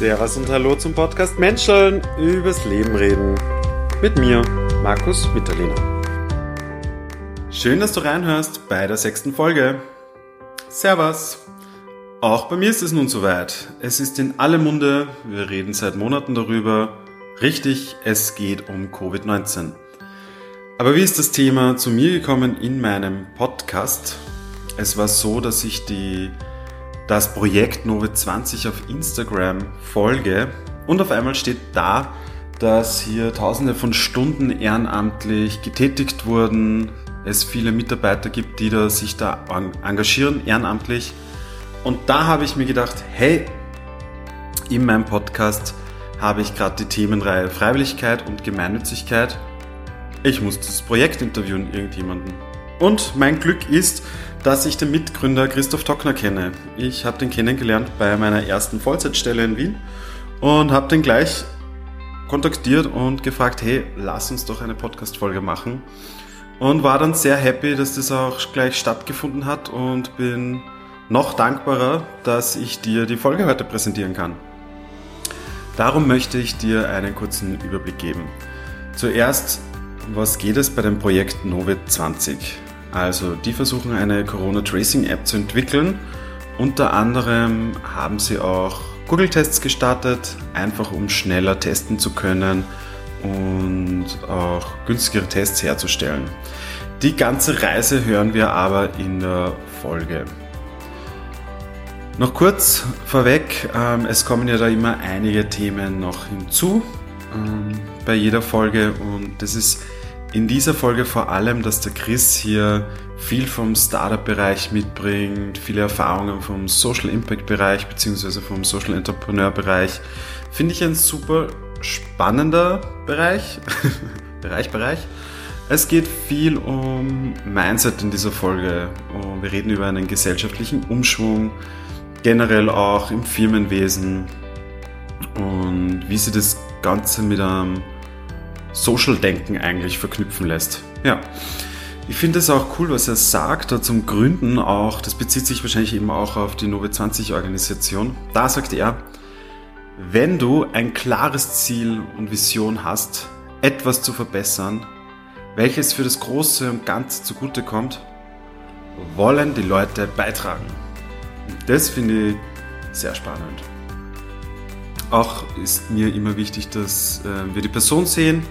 Servus und Hallo zum Podcast Menscheln übers Leben reden. Mit mir, Markus Mitterlehner. Schön, dass du reinhörst bei der sechsten Folge. Servus. Auch bei mir ist es nun soweit. Es ist in aller Munde, wir reden seit Monaten darüber. Richtig, es geht um Covid-19. Aber wie ist das Thema zu mir gekommen in meinem Podcast? Es war so, dass ich die das Projekt Nove 20 auf Instagram folge und auf einmal steht da, dass hier tausende von Stunden ehrenamtlich getätigt wurden, es viele Mitarbeiter gibt, die da sich da engagieren, ehrenamtlich. Und da habe ich mir gedacht, hey, in meinem Podcast habe ich gerade die Themenreihe Freiwilligkeit und Gemeinnützigkeit. Ich muss das Projekt interviewen, irgendjemanden. Und mein Glück ist, dass ich den Mitgründer Christoph Tockner kenne. Ich habe den kennengelernt bei meiner ersten Vollzeitstelle in Wien und habe den gleich kontaktiert und gefragt, hey, lass uns doch eine Podcast-Folge machen. Und war dann sehr happy, dass das auch gleich stattgefunden hat und bin noch dankbarer, dass ich dir die Folge heute präsentieren kann. Darum möchte ich dir einen kurzen Überblick geben. Zuerst, was geht es bei dem Projekt Novid 20? Also die versuchen eine Corona-Tracing-App zu entwickeln. Unter anderem haben sie auch Google-Tests gestartet, einfach um schneller testen zu können und auch günstigere Tests herzustellen. Die ganze Reise hören wir aber in der Folge. Noch kurz vorweg, ähm, es kommen ja da immer einige Themen noch hinzu ähm, bei jeder Folge und das ist in dieser Folge vor allem, dass der Chris hier viel vom Startup-Bereich mitbringt, viele Erfahrungen vom Social Impact-Bereich bzw. vom Social Entrepreneur-Bereich. Finde ich ein super spannender Bereich. Bereich, Bereich. Es geht viel um Mindset in dieser Folge. Und wir reden über einen gesellschaftlichen Umschwung, generell auch im Firmenwesen und wie sie das Ganze mit einem Social-Denken eigentlich verknüpfen lässt. Ja. Ich finde es auch cool, was er sagt da zum Gründen auch. Das bezieht sich wahrscheinlich eben auch auf die Nove 20 Organisation. Da sagt er, wenn du ein klares Ziel und Vision hast, etwas zu verbessern, welches für das Große und Ganze zugutekommt, wollen die Leute beitragen. Das finde ich sehr spannend. Auch ist mir immer wichtig, dass äh, wir die Person sehen.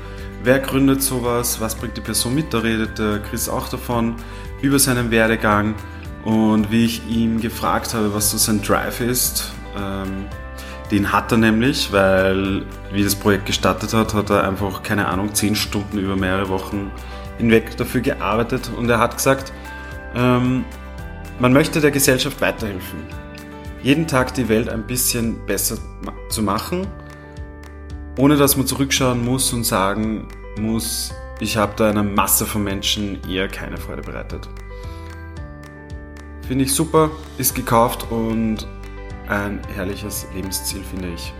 Wer gründet sowas? Was bringt die Person mit? Da redet der Chris auch davon, über seinen Werdegang. Und wie ich ihn gefragt habe, was so sein Drive ist, ähm, den hat er nämlich, weil wie das Projekt gestartet hat, hat er einfach, keine Ahnung, zehn Stunden über mehrere Wochen hinweg dafür gearbeitet. Und er hat gesagt, ähm, man möchte der Gesellschaft weiterhelfen jeden Tag die Welt ein bisschen besser zu machen, ohne dass man zurückschauen muss und sagen muss, ich habe da einer Masse von Menschen eher keine Freude bereitet. Finde ich super, ist gekauft und ein herrliches Lebensziel, finde ich.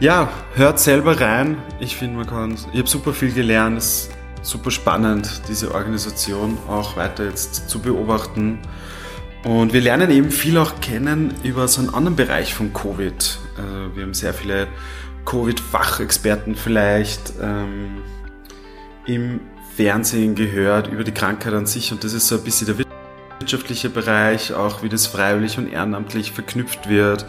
Ja, hört selber rein. Ich finde, man kann, ich habe super viel gelernt. Es ist super spannend, diese Organisation auch weiter jetzt zu beobachten. Und wir lernen eben viel auch kennen über so einen anderen Bereich von Covid. Also wir haben sehr viele Covid-Fachexperten vielleicht ähm, im Fernsehen gehört über die Krankheit an sich und das ist so ein bisschen der wirtschaftliche Bereich, auch wie das freiwillig und ehrenamtlich verknüpft wird,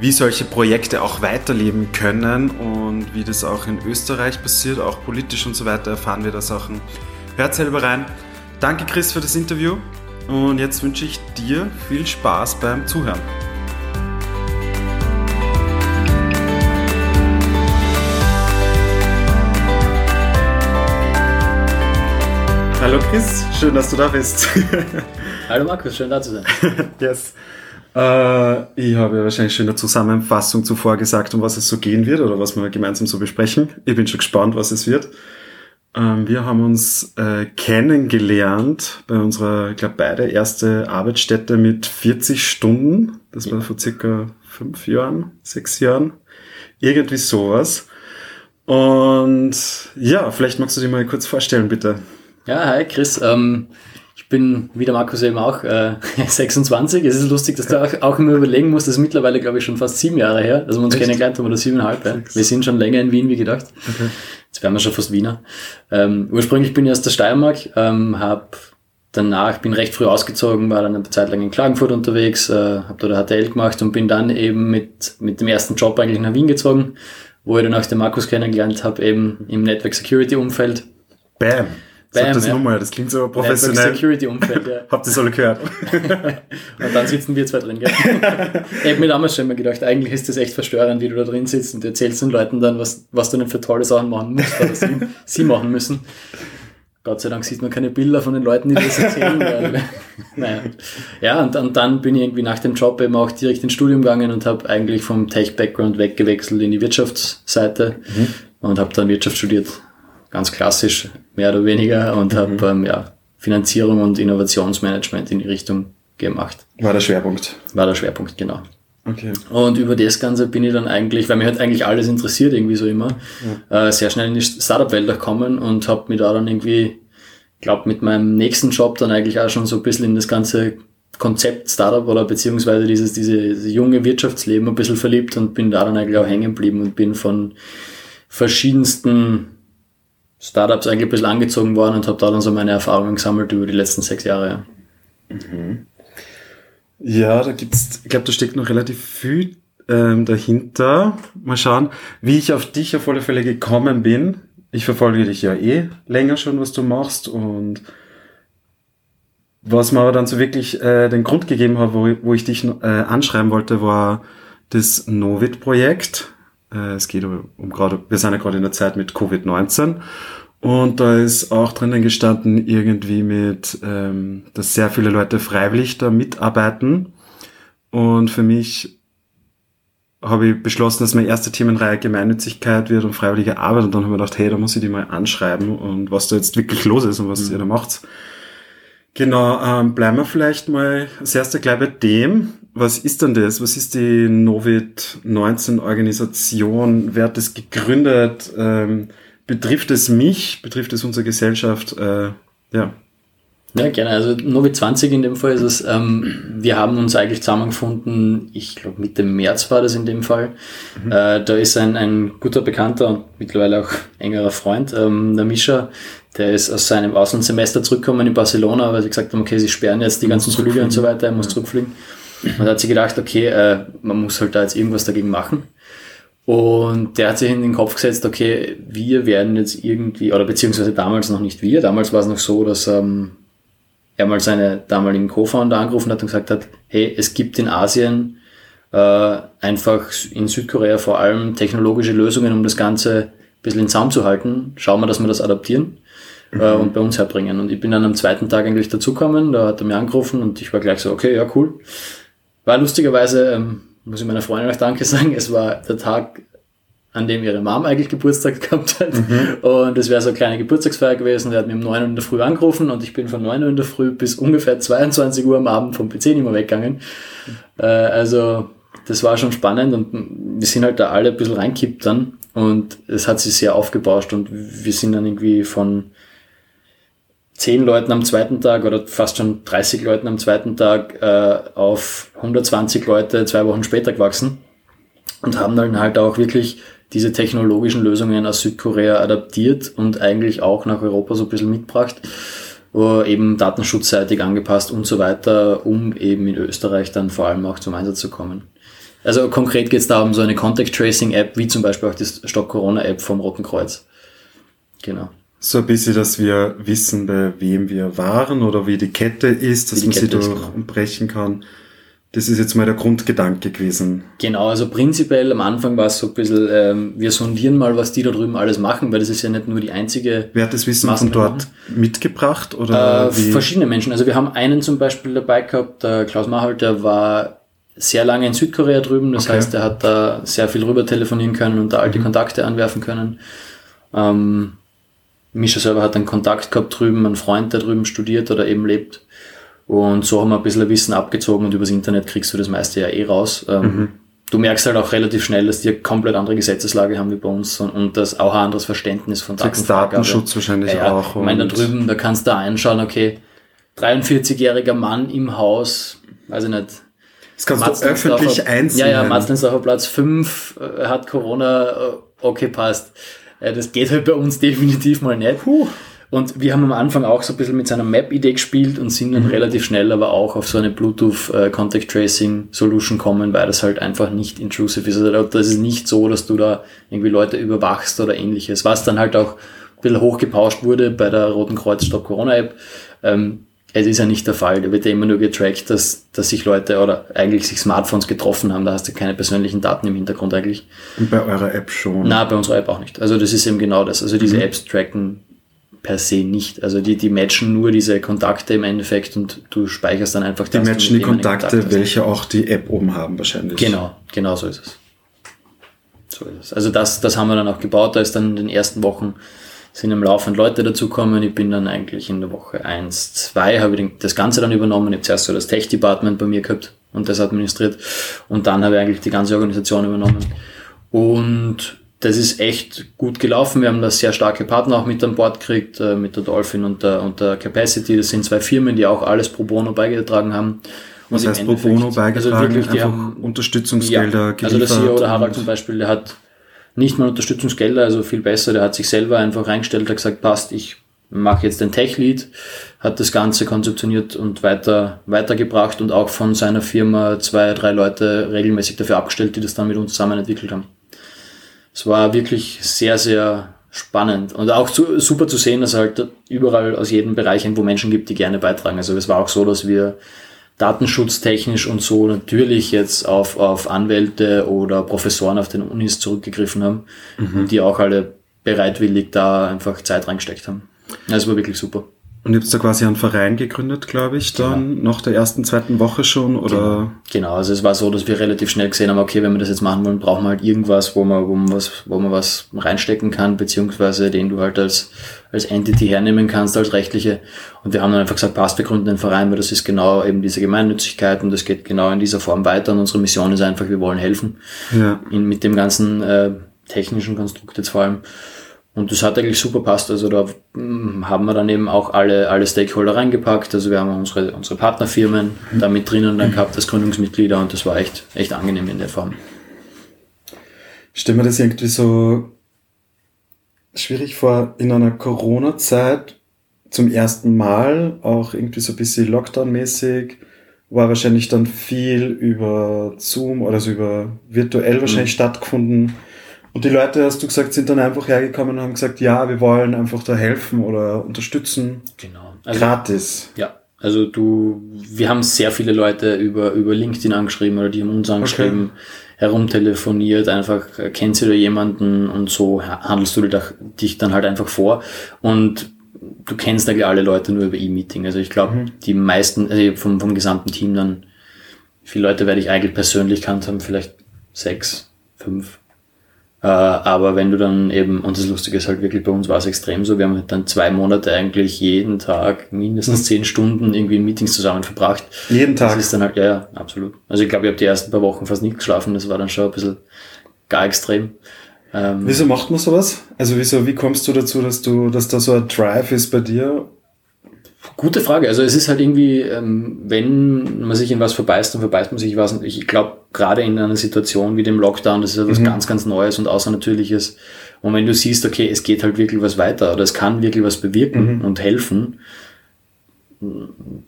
wie solche Projekte auch weiterleben können und wie das auch in Österreich passiert, auch politisch und so weiter erfahren wir da Sachen. Hört selber rein. Danke Chris für das Interview. Und jetzt wünsche ich dir viel Spaß beim Zuhören. Hallo Chris, schön, dass du da bist. Hallo Markus, schön da zu sein. yes. Äh, ich habe ja wahrscheinlich schon in der Zusammenfassung zuvor gesagt, um was es so gehen wird oder was wir gemeinsam so besprechen. Ich bin schon gespannt, was es wird. Ähm, wir haben uns äh, kennengelernt bei unserer, ich glaube, beide erste Arbeitsstätte mit 40 Stunden. Das war vor circa fünf Jahren, sechs Jahren. Irgendwie sowas. Und ja, vielleicht magst du dich mal kurz vorstellen, bitte. Ja, hi Chris. Ähm, ich bin, wie der Markus eben auch, äh, 26. Es ist lustig, dass du auch, auch immer überlegen musst, das ist mittlerweile, glaube ich, schon fast sieben Jahre her, dass wir uns kennengelernt haben, oder siebeneinhalb. Ja. Wir sind schon länger in Wien, wie gedacht. Okay. Jetzt wären wir schon fast Wiener. Ähm, ursprünglich bin ich aus der Steiermark, ähm, habe danach, bin recht früh ausgezogen, war dann eine Zeit lang in Klagenfurt unterwegs, äh, habe dort HTL gemacht und bin dann eben mit, mit dem ersten Job eigentlich nach Wien gezogen, wo ich dann auch den Markus kennengelernt habe, eben im Network Security Umfeld. Bam! Bam, Sag das ja. nochmal, das klingt so professionell. Network Security Umfeld, ja. Habt ihr alle gehört? und dann sitzen wir zwei drin, gell? ich habe mir damals schon mal gedacht, eigentlich ist das echt verstörend, wie du da drin sitzt und du erzählst den Leuten dann, was, was du denn für tolle Sachen machen musst, oder sie, sie machen müssen. Gott sei Dank sieht man keine Bilder von den Leuten, die das erzählen werden. naja. Ja, und, und dann bin ich irgendwie nach dem Job eben auch direkt ins Studium gegangen und habe eigentlich vom Tech-Background weggewechselt in die Wirtschaftsseite mhm. und habe dann Wirtschaft studiert. Ganz klassisch, mehr oder weniger, und mhm. habe ähm, ja, Finanzierung und Innovationsmanagement in die Richtung gemacht. War der Schwerpunkt? War der Schwerpunkt, genau. Okay. Und über das Ganze bin ich dann eigentlich, weil mich halt eigentlich alles interessiert, irgendwie so immer, ja. äh, sehr schnell in die Startup-Welt gekommen und habe mich da dann irgendwie, glaube mit meinem nächsten Job dann eigentlich auch schon so ein bisschen in das ganze Konzept Startup oder beziehungsweise dieses, diese, diese junge Wirtschaftsleben ein bisschen verliebt und bin da dann eigentlich auch hängen geblieben und bin von verschiedensten Startups eigentlich ein bisschen angezogen worden und habe da dann so meine Erfahrungen gesammelt über die letzten sechs Jahre. Mhm. Ja, da gibt's, ich glaube, da steckt noch relativ viel ähm, dahinter. Mal schauen, wie ich auf dich auf alle Fälle gekommen bin. Ich verfolge dich ja eh länger schon, was du machst und was mir aber dann so wirklich äh, den Grund gegeben hat, wo, wo ich dich äh, anschreiben wollte, war das Novit-Projekt. Äh, es geht um, um gerade, wir sind ja gerade in der Zeit mit Covid-19 und da ist auch drinnen gestanden, irgendwie mit, ähm, dass sehr viele Leute freiwillig da mitarbeiten. Und für mich habe ich beschlossen, dass meine erste Themenreihe Gemeinnützigkeit wird und freiwillige Arbeit. Und dann habe ich gedacht, hey, da muss ich die mal anschreiben und was da jetzt wirklich los ist und was mhm. ihr da macht. Genau, ähm, bleiben wir vielleicht mal als erster gleich bei dem. Was ist denn das? Was ist die Novit-19-Organisation? Wer hat das gegründet? Ähm, betrifft es mich, betrifft es unsere Gesellschaft, äh, ja. Ja, gerne. Also Novi 20 in dem Fall ist es, ähm, wir haben uns eigentlich zusammengefunden, ich glaube Mitte März war das in dem Fall. Mhm. Äh, da ist ein, ein guter Bekannter und mittlerweile auch engerer Freund, ähm, der Mischa, der ist aus seinem Auslandssemester zurückgekommen in Barcelona, weil sie gesagt haben, okay, sie sperren jetzt die ganzen Flüge und so weiter, er muss ja. zurückfliegen. Und da hat sie gedacht, okay, äh, man muss halt da jetzt irgendwas dagegen machen. Und der hat sich in den Kopf gesetzt, okay, wir werden jetzt irgendwie, oder beziehungsweise damals noch nicht wir, damals war es noch so, dass ähm, er mal seine damaligen Co-Founder angerufen hat und gesagt hat, hey, es gibt in Asien äh, einfach in Südkorea vor allem technologische Lösungen, um das Ganze ein bisschen in Zaum zu halten. Schauen wir, dass wir das adaptieren äh, mhm. äh, und bei uns herbringen. Und ich bin dann am zweiten Tag eigentlich dazugekommen, da hat er mir angerufen und ich war gleich so, okay, ja, cool. War lustigerweise, ähm, muss ich meiner Freundin auch Danke sagen. Es war der Tag, an dem ihre Mom eigentlich Geburtstag gehabt hat. Mhm. Und es wäre so eine kleine Geburtstagsfeier gewesen. Der hat mir um 9 Uhr in der Früh angerufen und ich bin von 9 Uhr in der Früh bis ungefähr 22 Uhr am Abend vom PC nicht mehr weggegangen. Äh, also das war schon spannend und wir sind halt da alle ein bisschen reinkippt dann und es hat sich sehr aufgebauscht und wir sind dann irgendwie von zehn Leuten am zweiten Tag oder fast schon 30 Leuten am zweiten Tag äh, auf 120 Leute zwei Wochen später gewachsen und haben dann halt auch wirklich diese technologischen Lösungen aus Südkorea adaptiert und eigentlich auch nach Europa so ein bisschen mitgebracht, eben datenschutzseitig angepasst und so weiter, um eben in Österreich dann vor allem auch zum Einsatz zu kommen. Also konkret geht es da um so eine Contact Tracing App, wie zum Beispiel auch die Stock Corona App vom Roten Kreuz. Genau. So ein bisschen, dass wir wissen, bei wem wir waren oder wie die Kette ist, dass man Kette sie durchbrechen genau. kann. Das ist jetzt mal der Grundgedanke gewesen. Genau, also prinzipiell am Anfang war es so ein bisschen, ähm, wir sondieren mal, was die da drüben alles machen, weil das ist ja nicht nur die einzige. Wer hat das Wissen Maßnahme. von dort mitgebracht? Oder äh, verschiedene Menschen. Also wir haben einen zum Beispiel dabei gehabt, der Klaus Mahalt, der war sehr lange in Südkorea drüben, das okay. heißt, er hat da sehr viel rüber telefonieren können und da alte mhm. Kontakte anwerfen können. Ähm, Mischa selber hat einen Kontakt gehabt drüben, einen Freund, der drüben studiert oder eben lebt. Und so haben wir ein bisschen Wissen abgezogen und übers Internet kriegst du das meiste ja eh raus. Ähm, mhm. Du merkst halt auch relativ schnell, dass die eine komplett andere Gesetzeslage haben wie bei uns und, und das auch ein anderes Verständnis von Datenschutz wahrscheinlich ja, auch. Ich meine, da drüben, da kannst du einschauen, okay, 43-jähriger Mann im Haus, weiß ich nicht. Das kannst du öffentlich einsehen. Ja, ja, Matzlensdorfer Platz 5 äh, hat Corona, äh, okay, passt. Äh, das geht halt bei uns definitiv mal nicht. Puh. Und wir haben am Anfang auch so ein bisschen mit seiner Map-Idee gespielt und sind dann mhm. relativ schnell aber auch auf so eine Bluetooth äh, Contact Tracing Solution kommen, weil das halt einfach nicht intrusive ist. Also das ist nicht so, dass du da irgendwie Leute überwachst oder ähnliches. Was dann halt auch ein bisschen hochgepauscht wurde bei der Roten Kreuz Stop Corona App. Ähm, es ist ja nicht der Fall. Da wird ja immer nur getrackt, dass, dass sich Leute oder eigentlich sich Smartphones getroffen haben. Da hast du keine persönlichen Daten im Hintergrund eigentlich. Und bei eurer App schon? Na, bei unserer App auch nicht. Also das ist eben genau das. Also diese mhm. Apps tracken per se nicht. Also die, die matchen nur diese Kontakte im Endeffekt und du speicherst dann einfach Die matchen die Kontakte, Kontakt welche auch die App oben haben wahrscheinlich. Genau, genau so ist es. So ist es. Also das, das haben wir dann auch gebaut. Da ist dann in den ersten Wochen sind im Laufe Leute dazukommen. Ich bin dann eigentlich in der Woche 1, 2 habe ich das Ganze dann übernommen. Ich habe zuerst so das Tech-Department bei mir gehabt und das administriert. Und dann habe ich eigentlich die ganze Organisation übernommen. Und das ist echt gut gelaufen. Wir haben da sehr starke Partner auch mit an Bord gekriegt, äh, mit der Dolphin und der, und der Capacity. Das sind zwei Firmen, die auch alles pro bono beigetragen haben. Was heißt pro bono beigetragen? Also wirklich, die haben Unterstützungsgelder ja, geliefert. Also der CEO, der Harald zum Beispiel, der hat nicht mal Unterstützungsgelder, also viel besser, der hat sich selber einfach reingestellt, hat gesagt, passt, ich mache jetzt den Tech-Lead, hat das Ganze konzeptioniert und weiter, weitergebracht und auch von seiner Firma zwei, drei Leute regelmäßig dafür abgestellt, die das dann mit uns zusammen entwickelt haben es war wirklich sehr, sehr spannend und auch zu, super zu sehen, dass es halt überall aus jedem Bereich irgendwo Menschen gibt, die gerne beitragen. Also es war auch so, dass wir datenschutztechnisch und so natürlich jetzt auf, auf Anwälte oder Professoren auf den Unis zurückgegriffen haben, mhm. die auch alle bereitwillig da einfach Zeit reingesteckt haben. Das war wirklich super. Und ihr habt da quasi einen Verein gegründet, glaube ich, dann genau. nach der ersten, zweiten Woche schon, oder? Genau. genau. also es war so, dass wir relativ schnell gesehen haben, okay, wenn wir das jetzt machen wollen, brauchen wir halt irgendwas, wo man, wo man was, wo man was reinstecken kann, beziehungsweise den du halt als, als Entity hernehmen kannst, als rechtliche. Und wir haben dann einfach gesagt, passt, wir gründen den Verein, weil das ist genau eben diese Gemeinnützigkeit und das geht genau in dieser Form weiter und unsere Mission ist einfach, wir wollen helfen. Ja. In, mit dem ganzen äh, technischen Konstrukt jetzt vor allem. Und das hat eigentlich super passt. Also da hm, haben wir dann eben auch alle, alle Stakeholder reingepackt. Also wir haben unsere, unsere Partnerfirmen da mit drinnen dann gehabt als Gründungsmitglieder und das war echt, echt angenehm in der Form. Ich stelle mir das irgendwie so schwierig vor, in einer Corona-Zeit zum ersten Mal, auch irgendwie so ein bisschen Lockdown-mäßig, war wahrscheinlich dann viel über Zoom oder so über virtuell wahrscheinlich mhm. stattgefunden und die Leute, hast du gesagt, sind dann einfach hergekommen und haben gesagt, ja, wir wollen einfach da helfen oder unterstützen. Genau. Also, Gratis. Ja. Also du, wir haben sehr viele Leute über, über LinkedIn angeschrieben oder die haben uns angeschrieben, okay. herumtelefoniert, einfach kennst du da jemanden und so handelst du dich dann halt einfach vor. Und du kennst eigentlich alle Leute nur über E-Meeting. Also ich glaube, mhm. die meisten, also vom, vom gesamten Team dann, viele Leute werde ich eigentlich persönlich kannt haben, vielleicht sechs, fünf. Äh, aber wenn du dann eben, und das Lustige ist halt wirklich, bei uns war es extrem so, wir haben dann zwei Monate eigentlich jeden Tag mindestens mhm. zehn Stunden irgendwie in Meetings zusammen verbracht. Jeden Tag? Das ist dann halt, ja, ja, absolut. Also ich glaube, ich habe die ersten paar Wochen fast nicht geschlafen, das war dann schon ein bisschen gar extrem. Ähm, wieso macht man sowas? Also wieso, wie kommst du dazu, dass du, dass da so ein Drive ist bei dir? Gute Frage. Also es ist halt irgendwie, ähm, wenn man sich in was verbeißt, dann verbeißt man sich was. Und ich glaube, gerade in einer Situation wie dem Lockdown, das ist etwas mhm. ganz, ganz Neues und Außernatürliches. Und wenn du siehst, okay, es geht halt wirklich was weiter oder es kann wirklich was bewirken mhm. und helfen,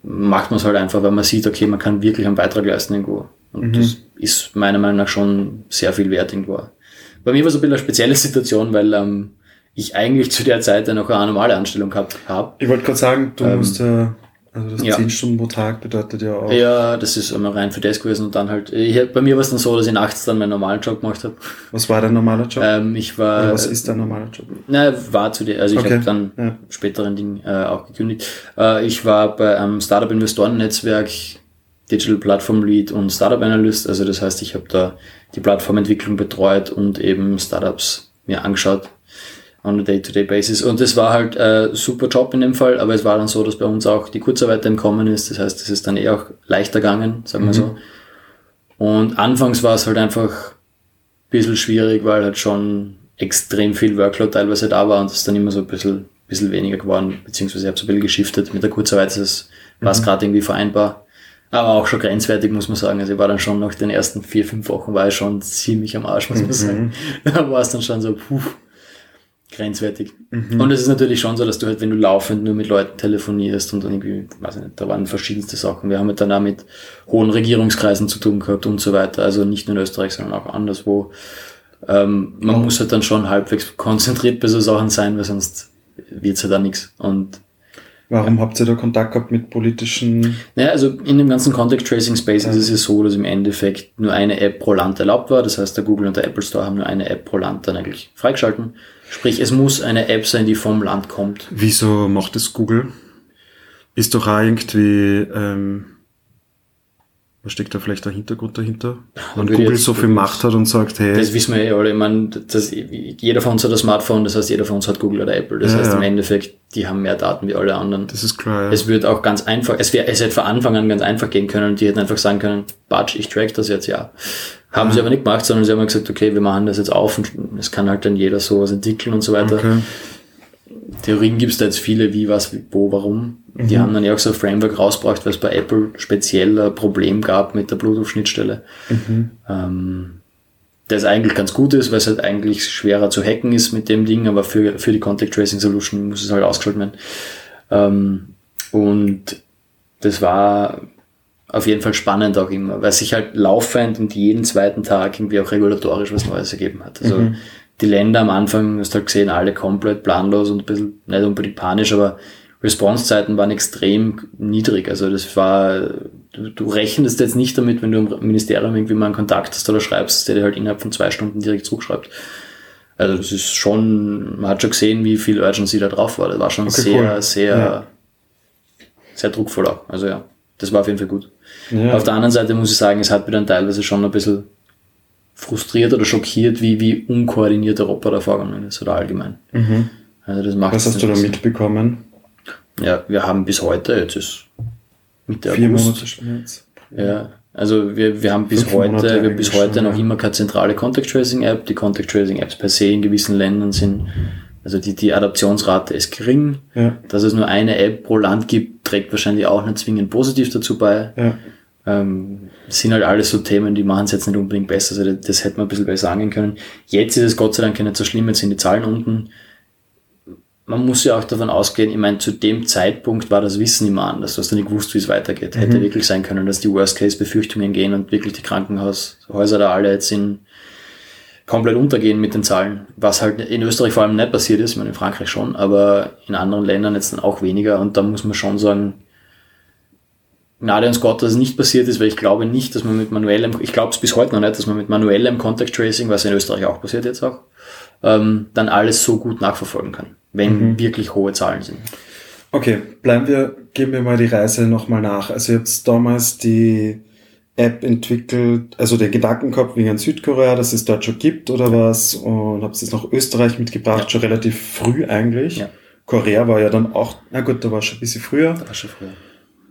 macht man es halt einfach, weil man sieht, okay, man kann wirklich einen Beitrag leisten irgendwo. Und mhm. das ist meiner Meinung nach schon sehr viel wert irgendwo. Bei mir war es ein bisschen eine spezielle Situation, weil ähm, ich eigentlich zu der Zeit dann auch eine normale Anstellung gehabt habe. Ich wollte gerade sagen, du ähm, musst ja, also das ja. 10 Stunden pro Tag bedeutet ja auch. Ja, das ist immer rein für das gewesen und dann halt, ich, bei mir war es dann so, dass ich nachts dann meinen normalen Job gemacht habe. Was war dein normaler Job? Ähm, ich war. Oder was ist dein normaler Job? Na, war zu der, also ich okay. habe dann ja. späteren Ding äh, auch gekündigt. Äh, ich war bei einem Startup Investoren Netzwerk Digital Platform Lead und Startup Analyst. Also das heißt, ich habe da die Plattformentwicklung betreut und eben Startups mir angeschaut on a day-to-day basis. Und es war halt äh, super Job in dem Fall, aber es war dann so, dass bei uns auch die Kurzarbeit entkommen ist. Das heißt, es ist dann eher auch leichter gegangen, sagen wir mhm. so. Und anfangs war es halt einfach ein bisschen schwierig, weil halt schon extrem viel Workload teilweise da war und es ist dann immer so ein bisschen, bisschen weniger geworden, beziehungsweise ich habe so ein bisschen geschiftet. Mit der Kurzarbeit ist es war es gerade irgendwie vereinbar. Aber auch schon grenzwertig, muss man sagen. Also ich war dann schon nach den ersten vier, fünf Wochen war ich schon ziemlich am Arsch, muss man sagen. Da war es dann schon so, puh, grenzwertig. Mhm. Und es ist natürlich schon so, dass du halt, wenn du laufend nur mit Leuten telefonierst und dann irgendwie, weiß ich nicht, da waren verschiedenste Sachen. Wir haben halt dann auch mit hohen Regierungskreisen zu tun gehabt und so weiter. Also nicht nur in Österreich, sondern auch anderswo. Ähm, man muss halt dann schon halbwegs konzentriert bei so Sachen sein, weil sonst wird's halt auch nichts. Und Warum habt ihr da Kontakt gehabt mit politischen? naja, also in dem ganzen Contact Tracing Space ist es ja so, dass im Endeffekt nur eine App pro Land erlaubt war. Das heißt, der Google und der Apple Store haben nur eine App pro Land dann eigentlich freigeschalten. Sprich, es muss eine App sein, die vom Land kommt. Wieso macht es Google? Ist doch auch irgendwie, ähm, was steckt da vielleicht der Hintergrund dahinter? Wenn Google so viel Macht hat und sagt, hey, Das wissen wir ja alle. Ich meine, das, jeder von uns hat ein Smartphone, das heißt, jeder von uns hat Google oder Apple. Das Ja, heißt, ja. im Endeffekt, die haben mehr Daten wie alle anderen. das ist klar, ja. Es wird auch ganz einfach, es wäre, es hätte von Anfang an ganz einfach gehen können und die hätten einfach sagen können, Batsch, ich track das jetzt, ja. Haben sie aber nicht gemacht, sondern sie haben gesagt, okay, wir machen das jetzt auf und es kann halt dann jeder sowas entwickeln und so weiter. okay. Theorien gibt es da jetzt viele, wie, was, wo, warum. Die haben dann ja auch so ein Framework rausgebracht, weil es bei Apple speziell ein Problem gab mit der Bluetooth-Schnittstelle. Ähm, das eigentlich ganz gut ist, weil es halt eigentlich schwerer zu hacken ist mit dem Ding, aber für, für die Contact Tracing Solution muss es halt ausgeschaltet werden. Ähm, und das war auf jeden Fall spannend auch immer, weil sich halt laufend und jeden zweiten Tag irgendwie auch regulatorisch was Neues ergeben hat. Also die Länder am Anfang, hast du halt gesehen, alle komplett planlos und ein bisschen, nicht unbedingt panisch, aber Response-Zeiten waren extrem niedrig. Also das war, du, du rechnest jetzt nicht damit, wenn du im Ministerium irgendwie mal einen Kontakt hast oder schreibst, der dir halt innerhalb von zwei Stunden direkt zurückschreibt. Also das ist schon, man hat schon gesehen, wie viel Urgency da drauf war. Das war schon Okay, sehr, cool. sehr, Ja. sehr druckvoll auch. Also ja, das war auf jeden Fall gut. Ja. Auf der anderen Seite muss ich sagen, es hat mich dann teilweise schon ein bisschen frustriert oder schockiert, wie, wie unkoordiniert Europa da vorgegangen ist oder allgemein. Mhm. Also das macht Was hast du da mitbekommen? Ja, wir haben bis heute, jetzt ist Mitte Vier August. Monate schon jetzt. Ja, also wir, wir haben bis Fünf heute, wir bis heute schon, noch ja. immer keine zentrale Contact Tracing App. Die Contact Tracing Apps per se in gewissen Ländern sind, also die, die Adaptionsrate ist gering. Ja, Dass es nur eine App pro Land gibt, trägt wahrscheinlich auch nicht zwingend positiv dazu bei. ja. Ähm, sind halt alles so Themen, die machen es jetzt nicht unbedingt besser. Also das, das hätte man ein bisschen besser angehen können. Jetzt ist es Gott sei Dank nicht so schlimm, jetzt sind die Zahlen unten. Man muss ja auch davon ausgehen, ich meine, zu dem Zeitpunkt war das Wissen immer anders. Du hast ja nicht gewusst, wie es weitergeht. Hätte wirklich sein können, dass die Worst-Case-Befürchtungen gehen und wirklich die Krankenhaushäuser da alle jetzt in komplett untergehen mit den Zahlen. Was halt in Österreich vor allem nicht passiert ist, ich meine in Frankreich schon, aber in anderen Ländern jetzt dann auch weniger. Und da muss man schon sagen, Gnade uns Gott, dass es nicht passiert ist, weil ich glaube nicht, dass man mit manuellem, ich glaube es bis heute noch nicht, dass man mit manuellem Contact Tracing, was in Österreich auch passiert jetzt auch, ähm, dann alles so gut nachverfolgen kann, wenn wirklich hohe Zahlen sind. Okay, bleiben wir, geben wir mal die Reise nochmal nach. Also habt damals die App entwickelt, also den Gedanken gehabt wegen Südkorea, dass es dort schon gibt oder was und habt es nach Österreich mitgebracht, Ja. schon relativ früh eigentlich. Ja. Korea war ja dann auch, na gut, da war schon ein bisschen früher. Das war schon früher.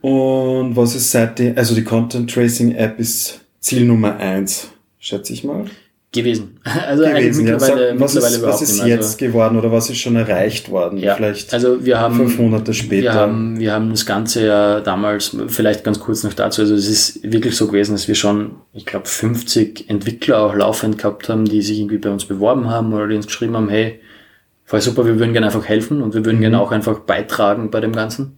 Und was ist seitdem, also die Content Tracing App ist Ziel Nummer eins, schätze ich mal. Gewesen. Also eigentlich Gewesen, ja. mittlerweile, Sag, was mittlerweile ist, überhaupt was ist jetzt geworden oder was ist schon erreicht worden? Ja, Vielleicht also wir haben fünf Monate später. Wir haben, wir haben das Ganze ja damals, vielleicht ganz kurz noch dazu, also es ist wirklich so gewesen, dass wir schon, ich glaube, 50 Entwickler auch laufend gehabt haben, die sich irgendwie bei uns beworben haben oder die uns geschrieben haben, hey, voll super, wir würden gerne einfach helfen und wir würden gerne auch einfach beitragen bei dem Ganzen.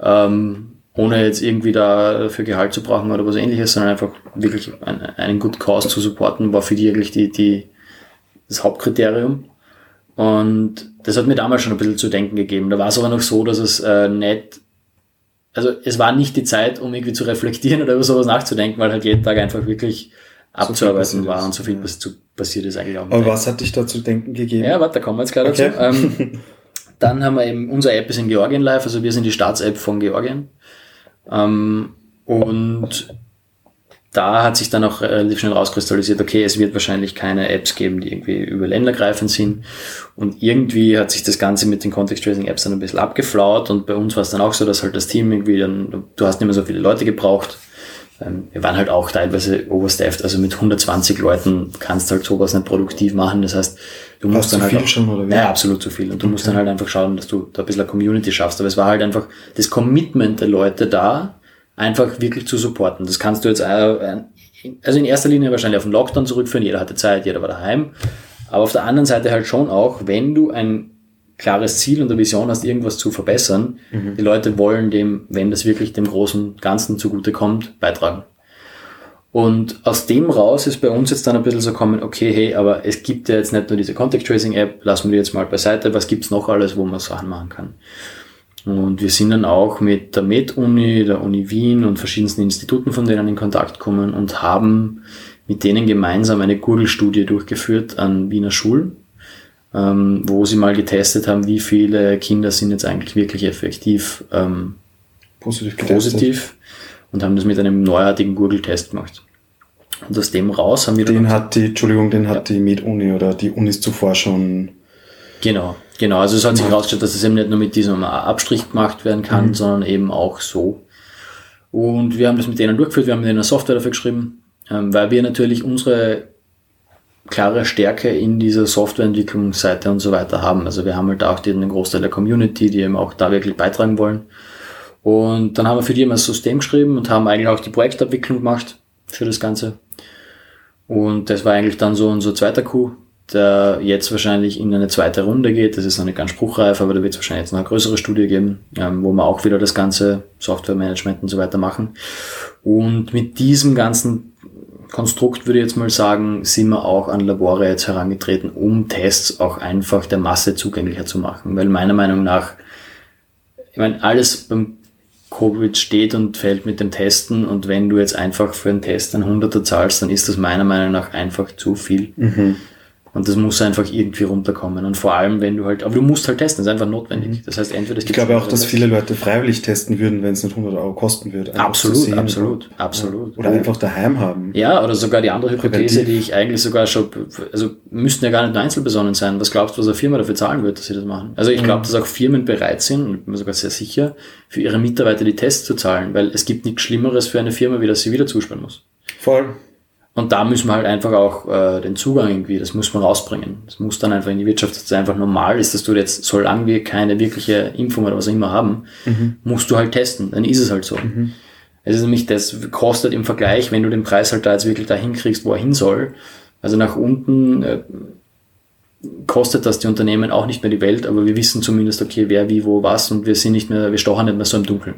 Ähm, ohne jetzt irgendwie da für Gehalt zu brauchen oder was ähnliches, sondern einfach wirklich einen, einen Good Cause zu supporten, war für die eigentlich die, die, das Hauptkriterium. Und das hat mir damals schon ein bisschen zu denken gegeben. Da war es aber noch so, dass es äh, nicht, also es war nicht die Zeit, um irgendwie zu reflektieren oder über sowas nachzudenken, weil halt jeden Tag einfach wirklich abzuarbeiten passiert war und so viel was zu, passiert ist eigentlich auch. der was hat dich da zu denken gegeben? ja, warte, da kommen wir jetzt gerade Okay. dazu. Ähm, dann haben wir eben, unsere App ist in Georgien live, also wir sind die Staats-App von Georgien. Ähm, und da hat sich dann auch relativ schnell rauskristallisiert, okay, es wird wahrscheinlich keine Apps geben, die irgendwie über ländergreifend sind. Und irgendwie hat sich das Ganze mit den Context Tracing Apps dann ein bisschen abgeflaut und bei uns war es dann auch so, dass halt das Team irgendwie dann, du hast nicht mehr so viele Leute gebraucht. Ähm, Wir waren halt auch teilweise overstaffed, also mit 120 Leuten kannst du halt sowas nicht produktiv machen. Das heißt, du musst Fast dann halt viel auch, schon, oder wie? Ja, absolut zu viel. Und du musst dann halt einfach schauen, dass du da ein bisschen eine Community schaffst. Aber es war halt einfach das Commitment der Leute da, einfach wirklich zu supporten. Das kannst du jetzt, äh, also in erster Linie wahrscheinlich auf den Lockdown zurückführen. Jeder hatte Zeit, jeder war daheim. Aber auf der anderen Seite halt schon auch, wenn du ein klares Ziel und eine Vision hast, irgendwas zu verbessern, die Leute wollen dem, wenn das wirklich dem großen Ganzen zugutekommt, beitragen. Und aus dem raus ist bei uns jetzt dann ein bisschen so kommen, okay, hey, aber es gibt ja jetzt nicht nur diese Contact Tracing App, lassen wir die jetzt mal beiseite, was gibt's noch alles, wo man Sachen machen kann? Und wir sind dann auch mit der Med-Uni, der Uni Wien und verschiedensten Instituten von denen in Kontakt gekommen und haben mit denen gemeinsam eine Google-Studie durchgeführt an Wiener Schulen, ähm, wo sie mal getestet haben, wie viele Kinder sind jetzt eigentlich wirklich effektiv ähm, Positiv getestet. positiv und haben das mit einem neuartigen Google-Test gemacht. Und aus dem raus haben wir dann Den hat die, Entschuldigung, den hat die Med-Uni oder die Unis zuvor schon. Genau, genau. Also es hat sich herausgestellt, dass es eben nicht nur mit diesem Abstrich gemacht werden kann, sondern eben auch so. Und wir haben das mit denen durchgeführt, wir haben mit denen eine Software dafür geschrieben, ähm, weil wir natürlich unsere klare Stärke in dieser Softwareentwicklungsseite und so weiter haben. Also wir haben halt auch den Großteil der Community, die eben auch da wirklich beitragen wollen. Und dann haben wir für die immer das System geschrieben und haben eigentlich auch die Projektabwicklung gemacht für das Ganze. Und das war eigentlich dann so unser zweiter Coup, der jetzt wahrscheinlich in eine zweite Runde geht. Das ist noch nicht ganz spruchreif, aber da wird es wahrscheinlich jetzt noch eine größere Studie geben, wo wir auch wieder das ganze Softwaremanagement und so weiter machen. Und mit diesem ganzen Konstrukt würde ich jetzt mal sagen, sind wir auch an Labore jetzt herangetreten, um Tests auch einfach der Masse zugänglicher zu machen. Weil meiner Meinung nach, ich meine, alles beim Covid steht und fällt mit dem Testen und wenn du jetzt einfach für einen Test ein Hunderter zahlst, dann ist das meiner Meinung nach einfach zu viel. Und das muss einfach irgendwie runterkommen. Und vor allem, wenn du halt, aber du musst halt testen, das ist einfach notwendig. Das heißt, entweder es Ich glaube auch, dass viele Leute freiwillig testen würden, wenn es nicht 100 Euro kosten würde. Absolut, absolut, oder, absolut. Oder einfach daheim haben. Ja, oder sogar die andere Hypothese, die ich eigentlich sogar schon, also müssten ja gar nicht nur Einzelpersonen sein. Was glaubst du, was eine Firma dafür zahlen wird, dass sie das machen? Also ich glaube, dass auch Firmen bereit sind, und ich bin mir sogar sehr sicher, für ihre Mitarbeiter die Tests zu zahlen, weil es gibt nichts Schlimmeres für eine Firma, wie dass sie wieder zusperren muss. Voll. Und da müssen wir halt einfach auch äh, den Zugang irgendwie, das muss man rausbringen. Das muss dann einfach in die Wirtschaft, dass es einfach normal ist, dass du jetzt, solange wir keine wirkliche Impfung oder was auch immer haben, musst du halt testen. Dann ist es halt so. Es ist nämlich, das kostet im Vergleich, wenn du den Preis halt da jetzt wirklich dahin kriegst, wo er hin soll. Also nach unten äh, kostet das die Unternehmen auch nicht mehr die Welt, aber wir wissen zumindest, okay, wer, wie, wo, was und wir sind nicht mehr, wir stochern nicht mehr so im Dunkeln.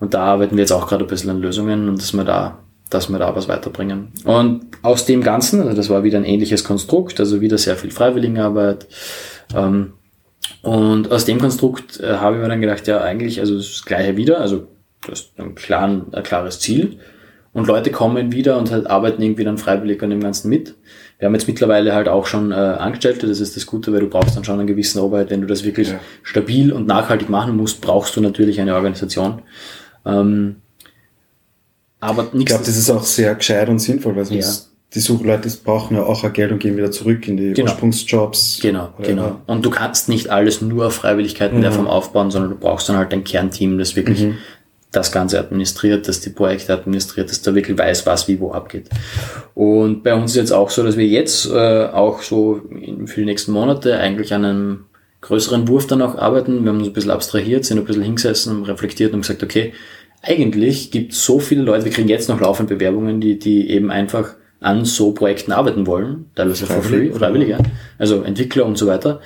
Und da arbeiten wir jetzt auch gerade ein bisschen an Lösungen und dass wir da, dass wir da was weiterbringen. Und aus dem Ganzen, also das war wieder ein ähnliches Konstrukt, also wieder sehr viel Freiwilligenarbeit. Ähm, und aus dem Konstrukt äh, habe ich mir dann gedacht, ja, eigentlich, also das Gleiche wieder, also du hast einen klaren, ein klares Ziel. Und Leute kommen wieder und halt arbeiten irgendwie dann freiwillig an dem Ganzen mit. Wir haben jetzt mittlerweile halt auch schon äh, Angestellte, das ist das Gute, weil du brauchst dann schon einen gewissen Arbeit. Wenn du das wirklich Ja. stabil und nachhaltig machen musst, brauchst du natürlich eine Organisation. Ähm, aber Ich glaube, das ist auch sehr gescheit und sinnvoll, weil sonst die Suchleute brauchen ja auch Geld und gehen wieder zurück in die Genau. Ursprungsjobs. Genau, genau. Und du kannst nicht alles nur auf Freiwilligkeit in der Mhm. Form aufbauen, sondern du brauchst dann halt ein Kernteam, das wirklich Mhm. das Ganze administriert, das die Projekte administriert, das da wirklich weiß, was wie wo abgeht. Und bei uns ist jetzt auch so, dass wir jetzt äh, auch so für die nächsten Monate eigentlich an einem größeren Wurf dann auch arbeiten. Wir haben uns ein bisschen abstrahiert, sind ein bisschen hingesessen, reflektiert und gesagt, okay, eigentlich gibt es so viele Leute, wir kriegen jetzt noch laufend Bewerbungen, die, die eben einfach an so Projekten arbeiten wollen, teilweise for free, Freiwillig, oder? freiwillig, ja. also Entwickler und so weiter.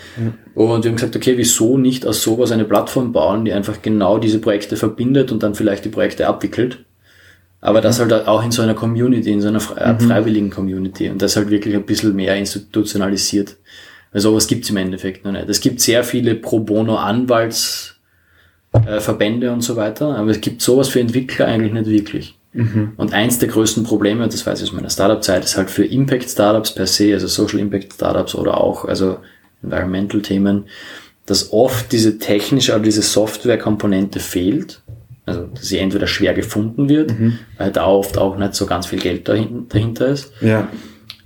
Und wir haben gesagt, okay, wieso nicht aus sowas eine Plattform bauen, die einfach genau diese Projekte verbindet und dann vielleicht die Projekte abwickelt. Aber das halt auch in so einer Community, in so einer fre- freiwilligen Community und das halt wirklich ein bisschen mehr institutionalisiert. Also sowas gibt's im Endeffekt noch nicht. Es gibt sehr viele Pro Bono Anwalts, äh, Verbände und so weiter, aber es gibt sowas für Entwickler eigentlich nicht wirklich. Und eins der größten Probleme, das weiß ich aus meiner Startup-Zeit, ist halt für Impact-Startups per se, also Social Impact-Startups oder auch also Environmental-Themen, dass oft diese technische oder diese Software-Komponente fehlt. Also, dass sie entweder schwer gefunden wird, weil da oft auch nicht so ganz viel Geld dahin, dahinter ist. Ja,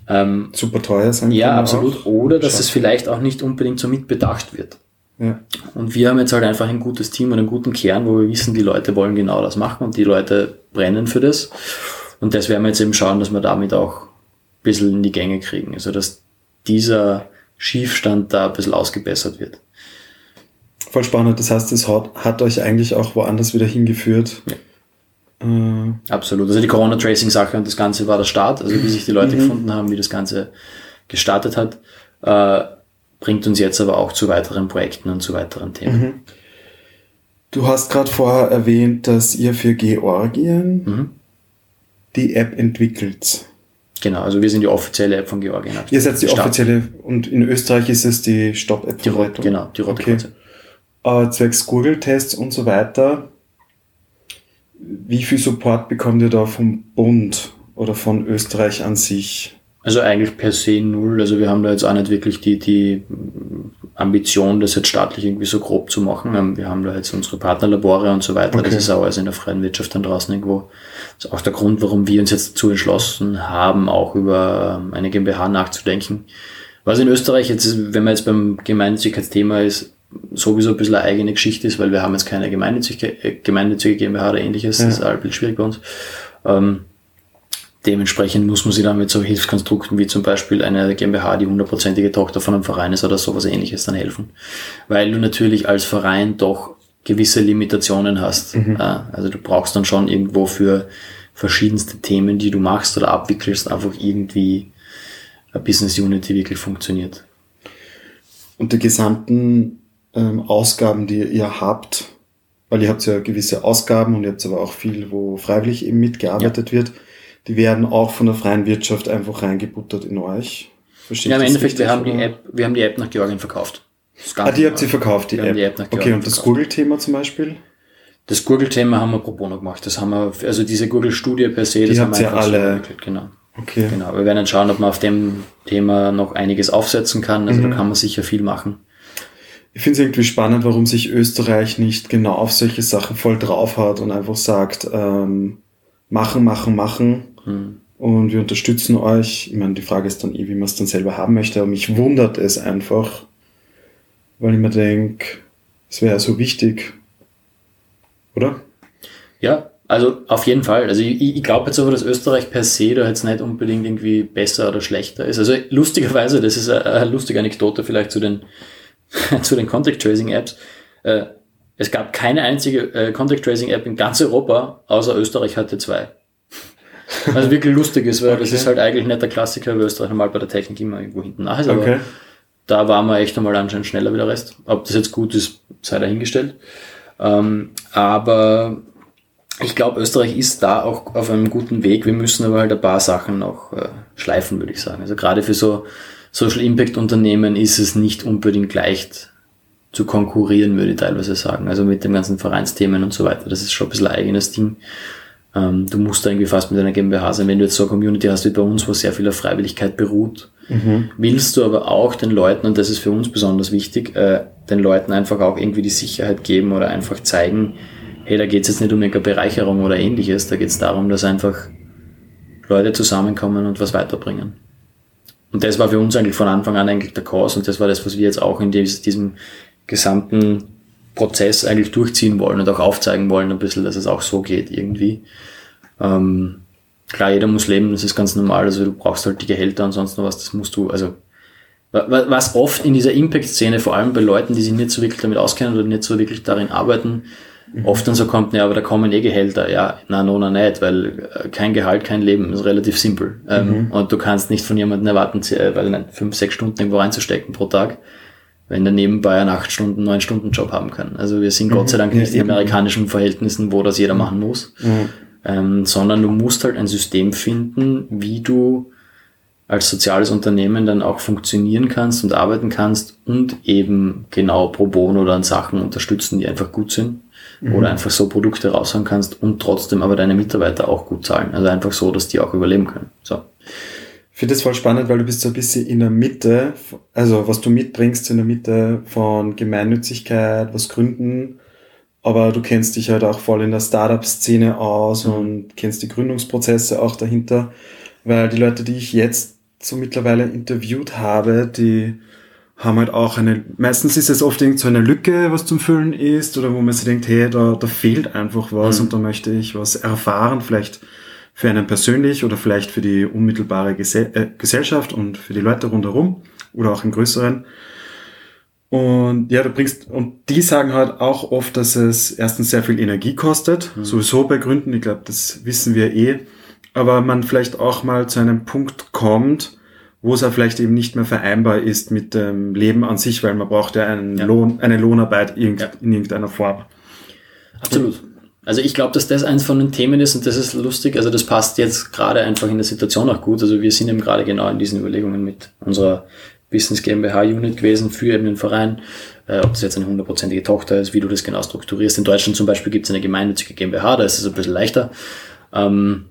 Ähm, super teuer sein ja, absolut. auch. Oder dass Schade. es vielleicht auch nicht unbedingt so mitbedacht wird. Ja. Und wir haben jetzt halt einfach ein gutes Team und einen guten Kern, wo wir wissen, die Leute wollen genau das machen und die Leute brennen für das. Und das werden wir jetzt eben schauen, dass wir damit auch ein bisschen in die Gänge kriegen. Also dass dieser Schiefstand da ein bisschen ausgebessert wird. Voll spannend. Das heißt, es hat, hat euch eigentlich auch woanders wieder hingeführt. Ja. Äh, Absolut. Also die Corona-Tracing-Sache und das Ganze war der Start, also wie sich die Leute mhm. gefunden haben, wie das Ganze gestartet hat, äh, bringt uns jetzt aber auch zu weiteren Projekten und zu weiteren Themen. Mhm. Du hast gerade vorher erwähnt, dass ihr für Georgien mhm. die App entwickelt. Genau, also wir sind die offizielle App von Georgien. Ihr seid die offizielle und in Österreich ist es die Stop-App. Die Rot, genau, die rote okay. Äh, zwecks Google-Tests und so weiter wie viel Support bekommt ihr da vom Bund oder von Österreich an sich? Also eigentlich per se null. Also wir haben da jetzt auch nicht wirklich die, die Ambition, das jetzt staatlich irgendwie so grob zu machen. Ähm, wir haben da jetzt unsere Partnerlabore und so weiter. Okay. Das ist auch alles in der freien Wirtschaft dann draußen irgendwo. Das ist auch der Grund, warum wir uns jetzt dazu entschlossen haben, auch über ähm, eine GmbH nachzudenken. Was in Österreich jetzt, wenn man jetzt beim Gemeinnützigkeitsthema ist, sowieso ein bisschen eine eigene Geschichte ist, weil wir haben jetzt keine gemeinnützige, äh, gemeinnützige GmbH oder ähnliches. Ja. Das ist ein bisschen schwierig bei uns. Ähm, dementsprechend muss man sich dann mit so Hilfskonstrukten wie zum Beispiel eine GmbH, die hundertprozentige Tochter von einem Verein ist oder sowas ähnliches dann helfen. Weil du natürlich als Verein doch gewisse Limitationen hast. Mhm. Also du brauchst dann schon irgendwo für verschiedenste Themen, die du machst oder abwickelst, einfach irgendwie eine Business Unit, die wirklich funktioniert. Und die gesamten ähm, Ausgaben, die ihr habt, weil ihr habt ja gewisse Ausgaben und ihr habt aber auch viel, wo freiwillig eben mitgearbeitet ja. wird, die werden auch von der freien Wirtschaft einfach reingebuttert in euch. Versteht ja, im Endeffekt, wir haben, die App, wir haben die App nach Georgien verkauft. Ah, die habt ihr verkauft, die, App. die App. Okay, und das Google-Thema zum Beispiel? Das Google-Thema haben wir pro bono gemacht. Das haben wir, also diese Google-Studie per se, die das haben wir ja alle. So genau. Okay. Genau. Wir werden dann schauen, ob man auf dem Thema noch einiges aufsetzen kann. Also mhm. da kann man sicher viel machen ich finde es irgendwie spannend, warum sich Österreich nicht genau auf solche Sachen voll drauf hat und einfach sagt, ähm, machen, machen, machen. Und wir unterstützen euch. Ich meine, die Frage ist dann eh, wie man es dann selber haben möchte. Aber mich wundert es einfach, weil ich mir denke, es wäre so wichtig. Oder? Ja, also auf jeden Fall. Also ich, ich glaube jetzt aber, dass Österreich per se da jetzt nicht unbedingt irgendwie besser oder schlechter ist. Also lustigerweise, das ist eine, eine lustige Anekdote vielleicht zu den zu den Contact Tracing Apps. Äh, es gab keine einzige äh, Contact Tracing App in ganz Europa, außer Österreich hatte zwei. Also wirklich lustig ist, weil okay. das ist halt eigentlich nicht der Klassiker, weil Österreich normal bei der Technik immer irgendwo hinten nach ist. Aber okay. da waren wir echt einmal anscheinend schneller wie der Rest. Ob das jetzt gut ist, sei dahingestellt. Ähm, aber ich glaube, Österreich ist da auch auf einem guten Weg. Wir müssen aber halt ein paar Sachen noch äh, schleifen, würde ich sagen. Also gerade für so Social Impact Unternehmen ist es nicht unbedingt leicht zu konkurrieren, würde ich teilweise sagen. Also mit den ganzen Vereinsthemen und so weiter. Das ist schon ein bisschen ein eigenes Ding. Ähm, du musst da irgendwie fast mit einer GmbH sein. Wenn du jetzt so eine Community hast wie bei uns, wo sehr viel auf Freiwilligkeit beruht, mhm. willst du aber auch den Leuten, und das ist für uns besonders wichtig, äh, den Leuten einfach auch irgendwie die Sicherheit geben oder einfach zeigen, hey, da geht es jetzt nicht um eine Bereicherung oder ähnliches, da geht es darum, dass einfach Leute zusammenkommen und was weiterbringen. Und das war für uns eigentlich von Anfang an eigentlich der Kurs und das war das, was wir jetzt auch in diesem gesamten Prozess eigentlich durchziehen wollen und auch aufzeigen wollen ein bisschen, dass es auch so geht irgendwie. Ähm, klar, jeder muss leben, das ist ganz normal, also du brauchst halt die Gehälter und sonst noch was, das musst du, also was oft in dieser Impact-Szene, vor allem bei Leuten, die sich nicht so wirklich damit auskennen oder nicht so wirklich darin arbeiten, Mhm. Oft dann so kommt, ja, aber da kommen eh Gehälter. Ja, na, no, na, nicht, weil äh, kein Gehalt, kein Leben ist relativ simpel. Ähm, mhm. Und du kannst nicht von jemandem erwarten, äh, weil nicht, fünf, sechs Stunden irgendwo reinzustecken pro Tag, wenn der nebenbei einen acht Stunden, neun Stunden Job haben kann. Also wir sind mhm. Gott sei Dank nicht ja, in amerikanischen Verhältnissen, wo das jeder mhm. machen muss, mhm. ähm, sondern du musst halt ein System finden, wie du als soziales Unternehmen dann auch funktionieren kannst und arbeiten kannst und eben genau pro bono oder an Sachen unterstützen, die einfach gut sind mhm. oder einfach so Produkte raushauen kannst und trotzdem aber deine Mitarbeiter auch gut zahlen. Also einfach so, dass die auch überleben können. So. Ich finde das voll spannend, weil du bist so ein bisschen in der Mitte, also was du mitbringst in der Mitte von Gemeinnützigkeit, was gründen, aber du kennst dich halt auch voll in der Startup-Szene aus mhm. und kennst die Gründungsprozesse auch dahinter, weil die Leute, die ich jetzt so mittlerweile interviewt habe, die haben halt auch eine, meistens ist es oft irgend so eine Lücke, was zum Füllen ist, oder wo man sich denkt, hey, da, da fehlt einfach was mhm. und da möchte ich was erfahren, vielleicht für einen persönlich oder vielleicht für die unmittelbare Gesell äh, Gesellschaft und für die Leute rundherum. oder auch in größeren. Und ja, du bringst, und die sagen halt auch oft, dass es erstens sehr viel Energie kostet, mhm. sowieso bei Gründen, ich glaube, das wissen wir eh, aber man vielleicht auch mal zu einem Punkt kommt, wo es ja vielleicht eben nicht mehr vereinbar ist mit dem Leben an sich, weil man braucht ja, einen ja. Lohn, eine Lohnarbeit in, ja. in irgendeiner Form. Absolut. Also ich glaube, dass das eins von den Themen ist und das ist lustig. Also das passt jetzt gerade einfach in der Situation auch gut. Also wir sind eben gerade genau in diesen Überlegungen mit unserer Business GmbH Unit gewesen für eben den Verein. Äh, ob das jetzt eine hundertprozentige Tochter ist, wie du das genau strukturierst. In Deutschland zum Beispiel gibt es eine gemeinnützige GmbH, da ist es ein bisschen leichter. Ähm,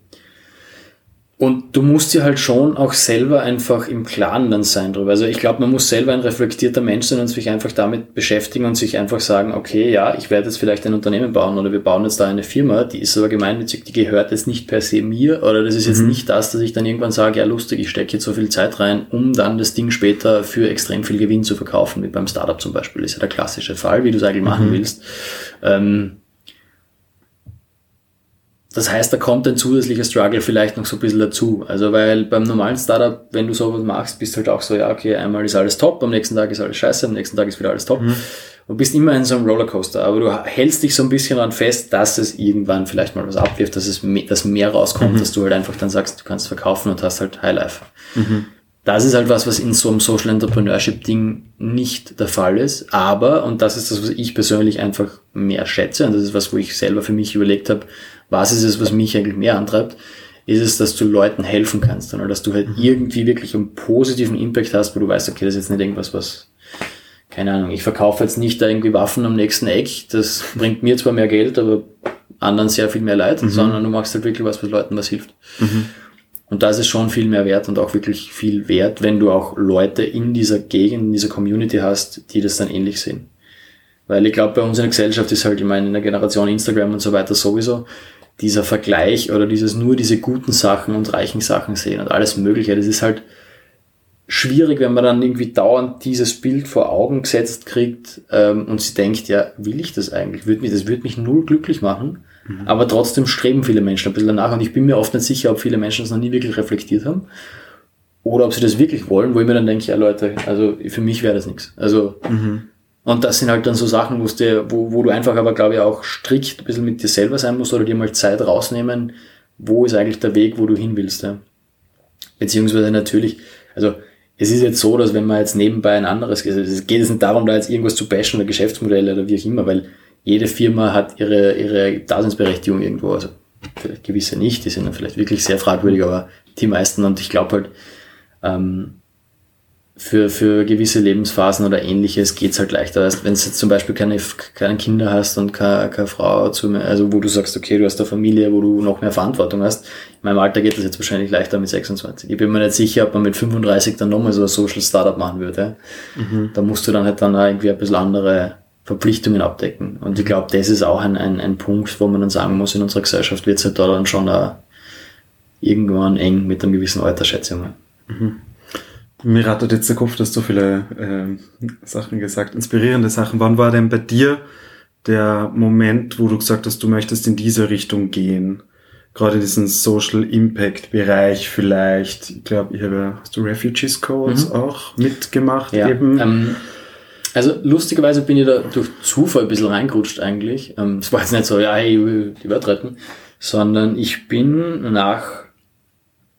und du musst dir halt schon auch selber einfach im Klaren dann sein drüber. Also ich glaube, man muss selber ein reflektierter Mensch sein und sich einfach damit beschäftigen und sich einfach sagen, okay, ja, ich werde jetzt vielleicht ein Unternehmen bauen oder wir bauen jetzt da eine Firma, die ist aber gemeinnützig, die gehört jetzt nicht per se mir oder das ist jetzt mhm. nicht das, dass ich dann irgendwann sage, ja lustig, ich stecke jetzt so viel Zeit rein, um dann das Ding später für extrem viel Gewinn zu verkaufen, wie beim Startup zum Beispiel. Das ist ja der klassische Fall, wie du es eigentlich mhm. machen willst. Ähm, das heißt, da kommt ein zusätzlicher Struggle vielleicht noch so ein bisschen dazu. Also, weil beim normalen Startup, wenn du sowas machst, bist halt auch so, ja, okay, einmal ist alles top, am nächsten Tag ist alles scheiße, am nächsten Tag ist wieder alles top. Mhm. Und bist immer in so einem Rollercoaster. Aber du hältst dich so ein bisschen daran fest, dass es irgendwann vielleicht mal was abwirft, dass es mehr, dass mehr rauskommt, mhm. dass du halt einfach dann sagst, du kannst verkaufen und hast halt Highlife. Mhm. Das ist halt was, was in so einem Social Entrepreneurship Ding nicht der Fall ist. Aber, und das ist das, was ich persönlich einfach mehr schätze, und das ist was, wo ich selber für mich überlegt habe, was ist es, was mich eigentlich mehr antreibt, ist es, dass du Leuten helfen kannst, oder dass du halt mhm. irgendwie wirklich einen positiven Impact hast, wo du weißt, okay, das ist jetzt nicht irgendwas, was, keine Ahnung, ich verkaufe jetzt nicht da irgendwie Waffen am nächsten Eck, das bringt mir zwar mehr Geld, aber anderen sehr viel mehr Leid, mhm. sondern du machst halt wirklich was, was Leuten was hilft. Mhm. Und da ist es schon viel mehr wert und auch wirklich viel wert, wenn du auch Leute in dieser Gegend, in dieser Community hast, die das dann ähnlich sehen. Weil ich glaube, bei uns in der Gesellschaft ist halt, ich meine, in der Generation Instagram und so weiter sowieso, dieser Vergleich oder dieses nur diese guten Sachen und reichen Sachen sehen und alles Mögliche, das ist halt schwierig, wenn man dann irgendwie dauernd dieses Bild vor Augen gesetzt kriegt ähm, und sie denkt, ja, will ich das eigentlich? Würde mich, das würde mich null glücklich machen. Mhm. Aber trotzdem streben viele Menschen ein bisschen danach und ich bin mir oft nicht sicher, ob viele Menschen das noch nie wirklich reflektiert haben oder ob sie das wirklich wollen, wo ich mir dann denke, ja Leute, also für mich wäre das nichts. Also mhm. Und das sind halt dann so Sachen, wo, wo du einfach aber, glaube ich, auch strikt ein bisschen mit dir selber sein musst oder dir mal Zeit rausnehmen, wo ist eigentlich der Weg, wo du hin willst. Ja? Beziehungsweise natürlich, also es ist jetzt so, dass wenn man jetzt nebenbei ein anderes, also es geht es nicht darum, da jetzt irgendwas zu bashen oder Geschäftsmodelle oder wie auch immer, weil jede Firma hat ihre, ihre Daseinsberechtigung irgendwo, also gewisse nicht, die sind dann vielleicht wirklich sehr fragwürdig, aber die meisten und ich glaube halt, ähm, für, für gewisse Lebensphasen oder ähnliches geht's halt leichter. Weißt, wenn du jetzt zum Beispiel keine, keine Kinder hast und keine, keine Frau, zu, also wo du sagst, okay, du hast eine Familie, wo du noch mehr Verantwortung hast. In meinem Alter geht das jetzt wahrscheinlich leichter mit 26. Ich bin mir nicht sicher, ob man mit 35 dann nochmal so ein Social Startup machen würde. Mhm. Da musst du dann halt dann irgendwie ein bisschen andere Verpflichtungen abdecken. Und ich glaube, das ist auch ein, ein, ein Punkt, wo man dann sagen muss, in unserer Gesellschaft wird es halt da dann schon irgendwann eng mit einem gewissen Alter, schätze ich mal. Mhm. Mir rattert jetzt der Kopf, dass so viele äh, Sachen gesagt, inspirierende Sachen. Wann war denn bei dir der Moment, wo du gesagt hast, du möchtest in diese Richtung gehen? Gerade diesen Social Impact Bereich vielleicht. Ich glaube, ich habe, hast du Refugees Codes mhm. auch mitgemacht ja, eben? Ähm, also lustigerweise bin ich da durch Zufall ein bisschen reingerutscht eigentlich. Ähm, es war jetzt nicht so, ja, ich will die Welt retten, sondern ich bin nach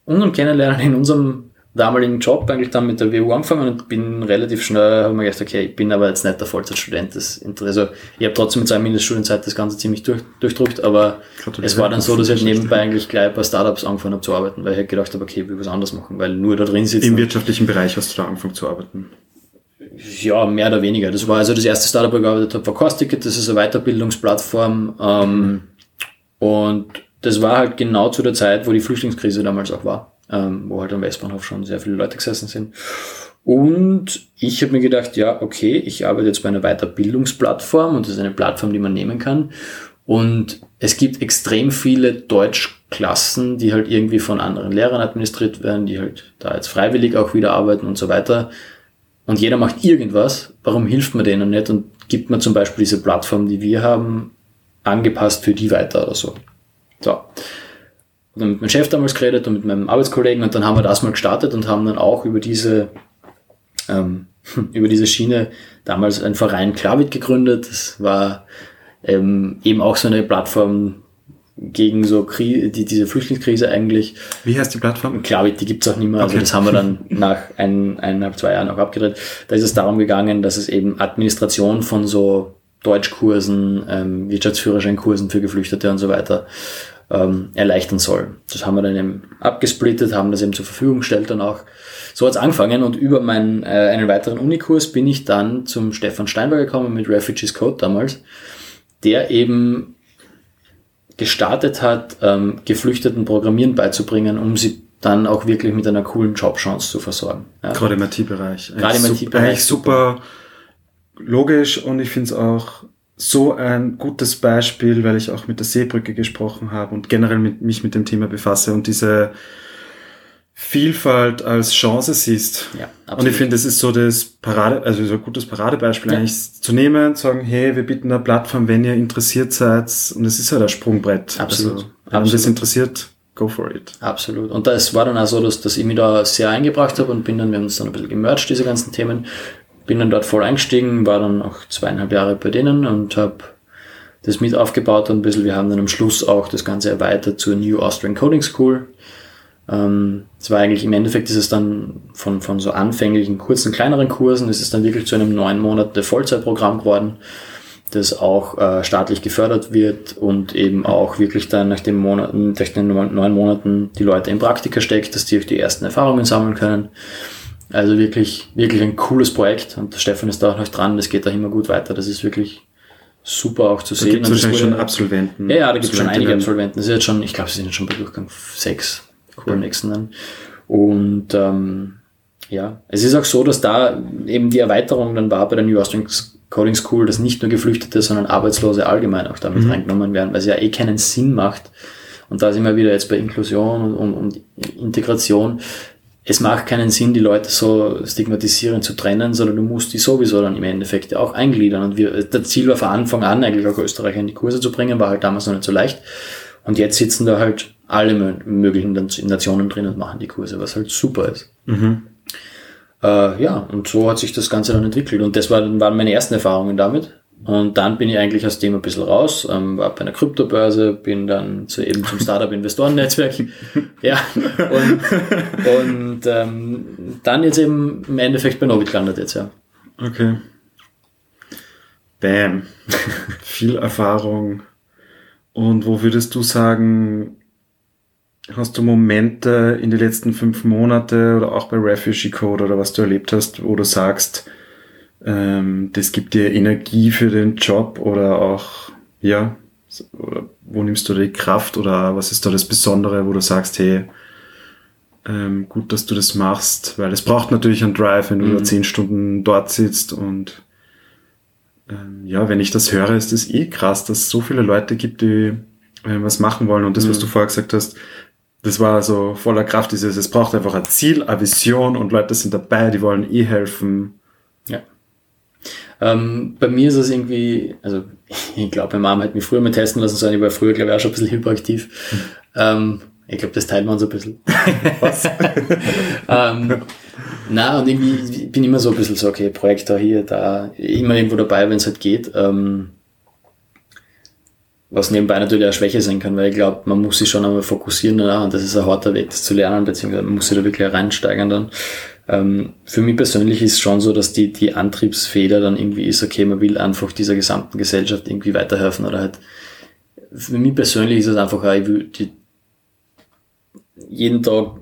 unserem Kennenlernen in unserem damaligen Job eigentlich dann mit der WU angefangen und bin relativ schnell, habe mir gedacht, okay, ich bin aber jetzt nicht der Vollzeitstudent. Das also ich habe trotzdem mit seiner Mindeststudienzeit das Ganze ziemlich durch, durchdrückt, aber es war dann so, dass ich halt nebenbei eigentlich gleich bei Startups angefangen habe zu arbeiten, weil ich halt gedacht habe, okay, ich will was anderes machen, weil nur da drin sitzen. Im wirtschaftlichen Bereich hast du da angefangen zu arbeiten? Ja, mehr oder weniger. Das war also das erste Startup, wo ich gearbeitet habe, war Costicket, das ist eine Weiterbildungsplattform ähm, und das war halt genau zu der Zeit, wo die Flüchtlingskrise damals auch war ähm, wo halt am Westbahnhof schon sehr viele Leute gesessen sind. Und ich habe mir gedacht, ja, okay, ich arbeite jetzt bei einer Weiterbildungsplattform und das ist eine Plattform, die man nehmen kann. Und es gibt extrem viele Deutschklassen, die halt irgendwie von anderen Lehrern administriert werden, die halt da jetzt freiwillig auch wieder arbeiten und so weiter. Und jeder macht irgendwas. Warum hilft man denen nicht und gibt man zum Beispiel diese Plattform, die wir haben, angepasst für die weiter oder so. So dann mit meinem Chef damals geredet und mit meinem Arbeitskollegen und dann haben wir das mal gestartet und haben dann auch über diese ähm, über diese Schiene damals ein Verein Klavit gegründet. Das war ähm, eben auch so eine Plattform gegen so Kri die, diese Flüchtlingskrise eigentlich. Wie heißt die Plattform? Klavit, die gibt's auch nicht mehr. Also okay. Also das haben wir dann nach ein, eineinhalb, zwei Jahren auch abgedreht. Da ist es darum gegangen, dass es eben Administration von so Deutschkursen, ähm, Wirtschaftsführerscheinkursen für Geflüchtete und so weiter ähm, erleichtern soll. Das haben wir dann eben abgesplittet, haben das eben zur Verfügung gestellt dann auch. So hat's angefangen und über meinen, äh, einen weiteren Unikurs bin ich dann zum Stefan Steinberg gekommen mit Refugees Code damals, der eben gestartet hat, ähm, Geflüchteten Programmieren beizubringen, um sie dann auch wirklich mit einer coolen Jobchance zu versorgen. Ja. Gerade im IT-Bereich. Gerade im IT-Bereich. Super, super logisch und ich finde es auch so ein gutes Beispiel, weil ich auch mit der Seebrücke gesprochen habe und generell mit, mich mit dem Thema befasse und diese Vielfalt als Chance siehst. Ja, absolut. Und ich finde, das ist so das Parade, also so ein gutes Paradebeispiel ja. eigentlich zu nehmen, zu sagen, hey, wir bieten eine Plattform, wenn ihr interessiert seid. Und es ist halt ein Sprungbrett. Absolut. Also, wenn absolut. das interessiert, go for it. Absolut. Und das war dann auch so, dass, dass ich mich da sehr eingebracht habe und bin dann, wir haben uns dann ein bisschen gemercht, diese ganzen Themen bin dann dort voll eingestiegen, war dann auch zweieinhalb Jahre bei denen und habe das mit aufgebaut ein bisschen. Wir haben dann am Schluss auch das Ganze erweitert zur New Austrian Coding School. Ähm, es war eigentlich im Endeffekt ist es dann von, von so anfänglichen kurzen, kleineren Kursen, ist es dann wirklich zu einem neun Monate Vollzeitprogramm geworden, das auch äh, staatlich gefördert wird und eben auch wirklich dann nach den Monaten, nach den neun Monaten die Leute in Praktika steckt, dass die auch die ersten Erfahrungen sammeln können. Also wirklich, wirklich ein cooles Projekt und der Stefan ist da auch noch dran, das geht auch immer gut weiter. Das ist wirklich super auch zu da sehen. Gibt wahrscheinlich schon Absolventen. Ja, ja, da gibt es schon einige Absolventen. Das ist jetzt schon, ich glaube, sie sind jetzt schon bei Durchgang sechs cool. beim nächsten dann. Und ähm, ja, es ist auch so, dass da eben die Erweiterung dann war bei der New Austrian Coding School, dass nicht nur Geflüchtete, sondern Arbeitslose allgemein auch damit mhm. reingenommen werden, weil es ja eh keinen Sinn macht. Und da sind wir wieder jetzt bei Inklusion und, und, und Integration es macht keinen Sinn, die Leute so stigmatisieren zu trennen, sondern du musst die sowieso dann im Endeffekt auch eingliedern. Und wir, der Ziel war von Anfang an eigentlich auch Österreicher in die Kurse zu bringen, war halt damals noch nicht so leicht. Und jetzt sitzen da halt alle möglichen Nationen drin und machen die Kurse, was halt super ist. Mhm. Äh, ja, und so hat sich das Ganze dann entwickelt. Und das waren, waren meine ersten Erfahrungen damit. Und dann bin ich eigentlich aus dem ein bisschen raus, ähm, war bei einer Kryptobörse, bin dann zu, eben zum Startup-Investoren-Netzwerk. ja, und, und ähm, dann jetzt eben im Endeffekt bei Novit gelandet jetzt, ja. Okay. Bam. Viel Erfahrung. Und wo würdest du sagen, hast du Momente in den letzten fünf Monate oder auch bei Refugee Code oder was du erlebt hast, wo du sagst, ähm, das gibt dir Energie für den Job oder auch, ja, oder wo nimmst du die Kraft oder was ist da das Besondere, wo du sagst, hey, ähm, gut, dass du das machst, weil es braucht natürlich einen Drive, wenn du mhm. zehn Stunden dort sitzt und ähm, ja, wenn ich das höre, ist das eh krass, dass es so viele Leute gibt, die äh, was machen wollen und das, mhm. was du vorher gesagt hast, das war so voller Kraft, dieses, es braucht einfach ein Ziel, eine Vision und Leute sind dabei, die wollen eh helfen. Ja. Ähm, bei mir ist es irgendwie, also ich glaube, meine Mama hat mich früher mal testen lassen sollen, ich war früher, glaube ich, auch schon ein bisschen hyperaktiv. Hm. Ähm, ich glaube, das teilt man so ein bisschen. Was? ähm, na und irgendwie bin ich immer so ein bisschen so, okay, Projekt da, hier, da, immer irgendwo dabei, wenn es halt geht. Ähm, was nebenbei natürlich eine Schwäche sein kann, weil ich glaube, man muss sich schon einmal fokussieren danach und das ist ein harter Weg, das zu lernen, beziehungsweise man muss sich da wirklich reinsteigern dann. Ähm, für mich persönlich ist schon so, dass die, die Antriebsfeder dann irgendwie ist, okay, man will einfach dieser gesamten Gesellschaft irgendwie weiterhelfen oder halt, für mich persönlich ist es einfach, ich will die, jeden Tag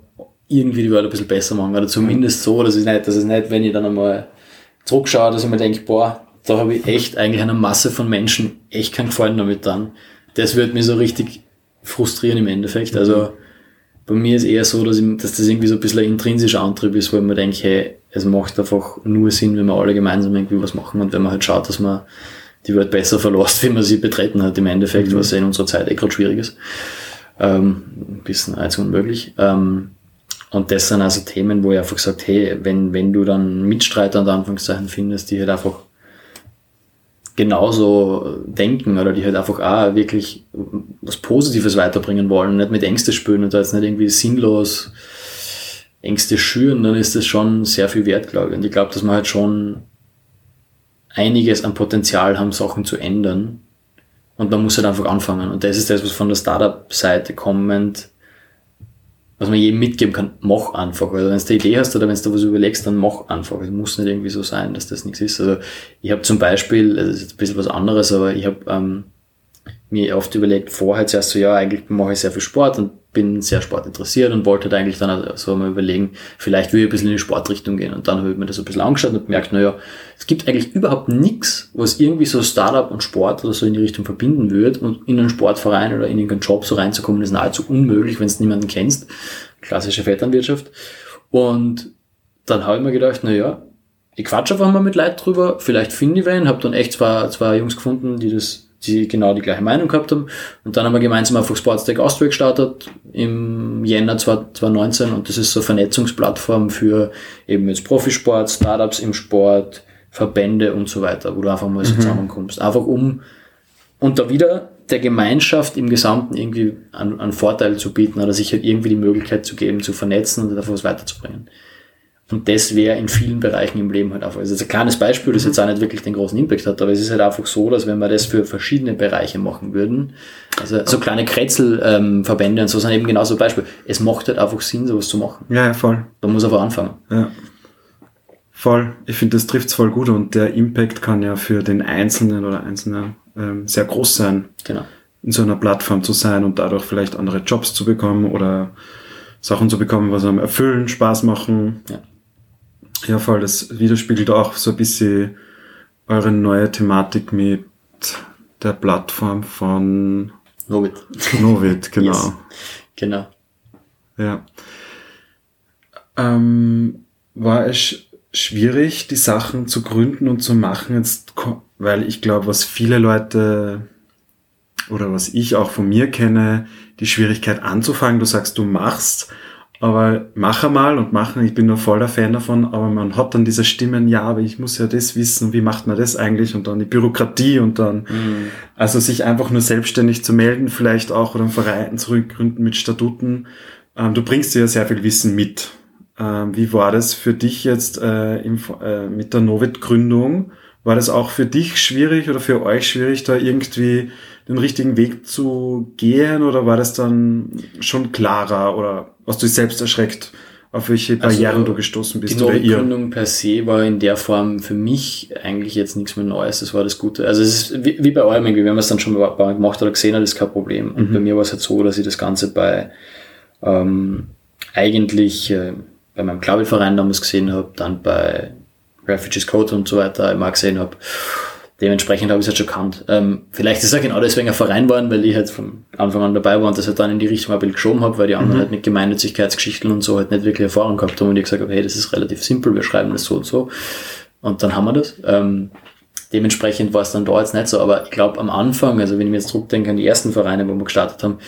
irgendwie die Welt ein bisschen besser machen oder zumindest so, dass es nicht, dass es nicht, wenn ich dann einmal zurückschaue, dass ich mir denke, boah, da habe ich echt eigentlich einer Masse von Menschen echt keinen Gefallen damit dann. Das wird mir so richtig frustrieren im Endeffekt. Also, bei mir ist eher so, dass, ich, dass das irgendwie so ein bisschen ein intrinsischer Antrieb ist, wo ich mir denke, hey, es macht einfach nur Sinn, wenn wir alle gemeinsam irgendwie was machen und wenn man halt schaut, dass man die Welt besser verlässt, wie man sie betreten hat im Endeffekt, mhm. was ja in unserer Zeit eh gerade schwierig ist. Ähm, ein bisschen als unmöglich. Ähm, und das sind also Themen, wo ich einfach gesagt, hey, wenn, wenn du dann Mitstreiter und Anführungszeichen findest, die halt einfach genauso denken oder die halt einfach auch wirklich was Positives weiterbringen wollen, nicht mit Ängste spüren und da jetzt nicht irgendwie sinnlos Ängste schüren, dann ist das schon sehr viel wert, glaube ich. Und ich glaube, dass man halt schon einiges an Potenzial haben, Sachen zu ändern. Und man muss halt einfach anfangen. Und das ist das, was von der Startup-Seite kommend, was man jedem mitgeben kann, mach einfach. Also wenn du eine Idee hast oder wenn du was überlegst, dann mach einfach. Es muss nicht irgendwie so sein, dass das nichts ist. Also ich habe zum Beispiel, also das ist jetzt ein bisschen was anderes, aber ich habe ähm, mir oft überlegt, vorher zuerst so, ja, eigentlich mache ich sehr viel Sport und bin sehr sportinteressiert und wollte halt eigentlich dann so mal überlegen, vielleicht will ich ein bisschen in die Sportrichtung gehen. Und dann habe ich mir das ein bisschen angeschaut und gemerkt, naja, es gibt eigentlich überhaupt nichts, was irgendwie so Startup und Sport oder so in die Richtung verbinden würde. Und in einen Sportverein oder in irgendeinen Job so reinzukommen, ist nahezu unmöglich, wenn du niemanden kennst. Klassische Vetternwirtschaft. Und dann habe ich mir gedacht, naja, ich quatsche einfach mal mit Leuten drüber, vielleicht finde ich wen, habe dann echt zwei, zwei Jungs gefunden, die das die genau die gleiche Meinung gehabt haben. Und dann haben wir gemeinsam einfach Sportstech Austria gestartet im Jänner 2019 und das ist so eine Vernetzungsplattform für eben jetzt Profisport, Startups im Sport, Verbände und so weiter, wo du einfach mal so mhm. zusammenkommst. Einfach um und da wieder der Gemeinschaft im Gesamten irgendwie einen, einen Vorteil zu bieten oder sich halt irgendwie die Möglichkeit zu geben, zu vernetzen und einfach was weiterzubringen. Und das wäre in vielen Bereichen im Leben halt einfach. Also ein kleines Beispiel, das jetzt auch nicht wirklich den großen Impact hat, aber es ist halt einfach so, dass wenn wir das für verschiedene Bereiche machen würden, also so kleine Kretzelverbände ähm, und so sind eben genauso Beispiel. Es macht halt einfach Sinn, sowas zu machen. Ja, voll. Da muss aber anfangen. Ja. Voll. Ich finde, das trifft voll gut und der Impact kann ja für den Einzelnen oder Einzelne ähm, sehr groß sein. Genau. In so einer Plattform zu sein und dadurch vielleicht andere Jobs zu bekommen oder Sachen zu bekommen, was einem erfüllen, Spaß machen. Ja. Ja, voll, das widerspiegelt auch so ein bisschen eure neue Thematik mit der Plattform von Novit. Novit, genau. Yes. Genau. Ja. Ähm, war es schwierig, die Sachen zu gründen und zu machen, jetzt, weil ich glaube, was viele Leute oder was ich auch von mir kenne, die Schwierigkeit anzufangen, du sagst, du machst aber mach einmal und machen, ich bin nur voller Fan davon, aber man hat dann diese Stimmen, ja, aber ich muss ja das wissen, wie macht man das eigentlich und dann die Bürokratie und dann, mhm. also sich einfach nur selbstständig zu melden, vielleicht auch oder einen Verein zurückgründen mit Statuten. Ähm, du bringst dir ja sehr viel Wissen mit. Ähm, wie war das für dich jetzt äh, im, äh, mit der Novit-Gründung? War das auch für dich schwierig oder für euch schwierig, da irgendwie den richtigen Weg zu gehen oder war das dann schon klarer oder hast du dich selbst erschreckt, auf welche also, Barrieren also, du gestoßen bist? Die Neugründung per se war in der Form für mich eigentlich jetzt nichts mehr Neues, das war das Gute. Also es ist wie, wie bei eurem irgendwie, wenn man es dann schon mal gemacht oder gesehen hat, ist kein Problem. Und mhm. bei mir war es halt so, dass ich das Ganze bei ähm, eigentlich äh, bei meinem Klaviverein damals gesehen habe, dann bei Refugees Code und so weiter immer gesehen habe. Dementsprechend habe ich es halt schon gekannt. Ähm, vielleicht ist auch genau deswegen ein Verein geworden, weil ich halt von Anfang an dabei war und das halt dann in die Richtung ein bisschen geschoben habe, weil die anderen mhm. halt mit Gemeinnützigkeitsgeschichten und so halt nicht wirklich Erfahrung gehabt haben und ich gesagt habe, hey, das ist relativ simpel, wir schreiben das so und so. Und dann haben wir das. Ähm, dementsprechend war es dann da jetzt nicht so, aber ich glaube am Anfang, also wenn ich mir jetzt zurückdenke an die ersten Vereine, wo wir gestartet haben,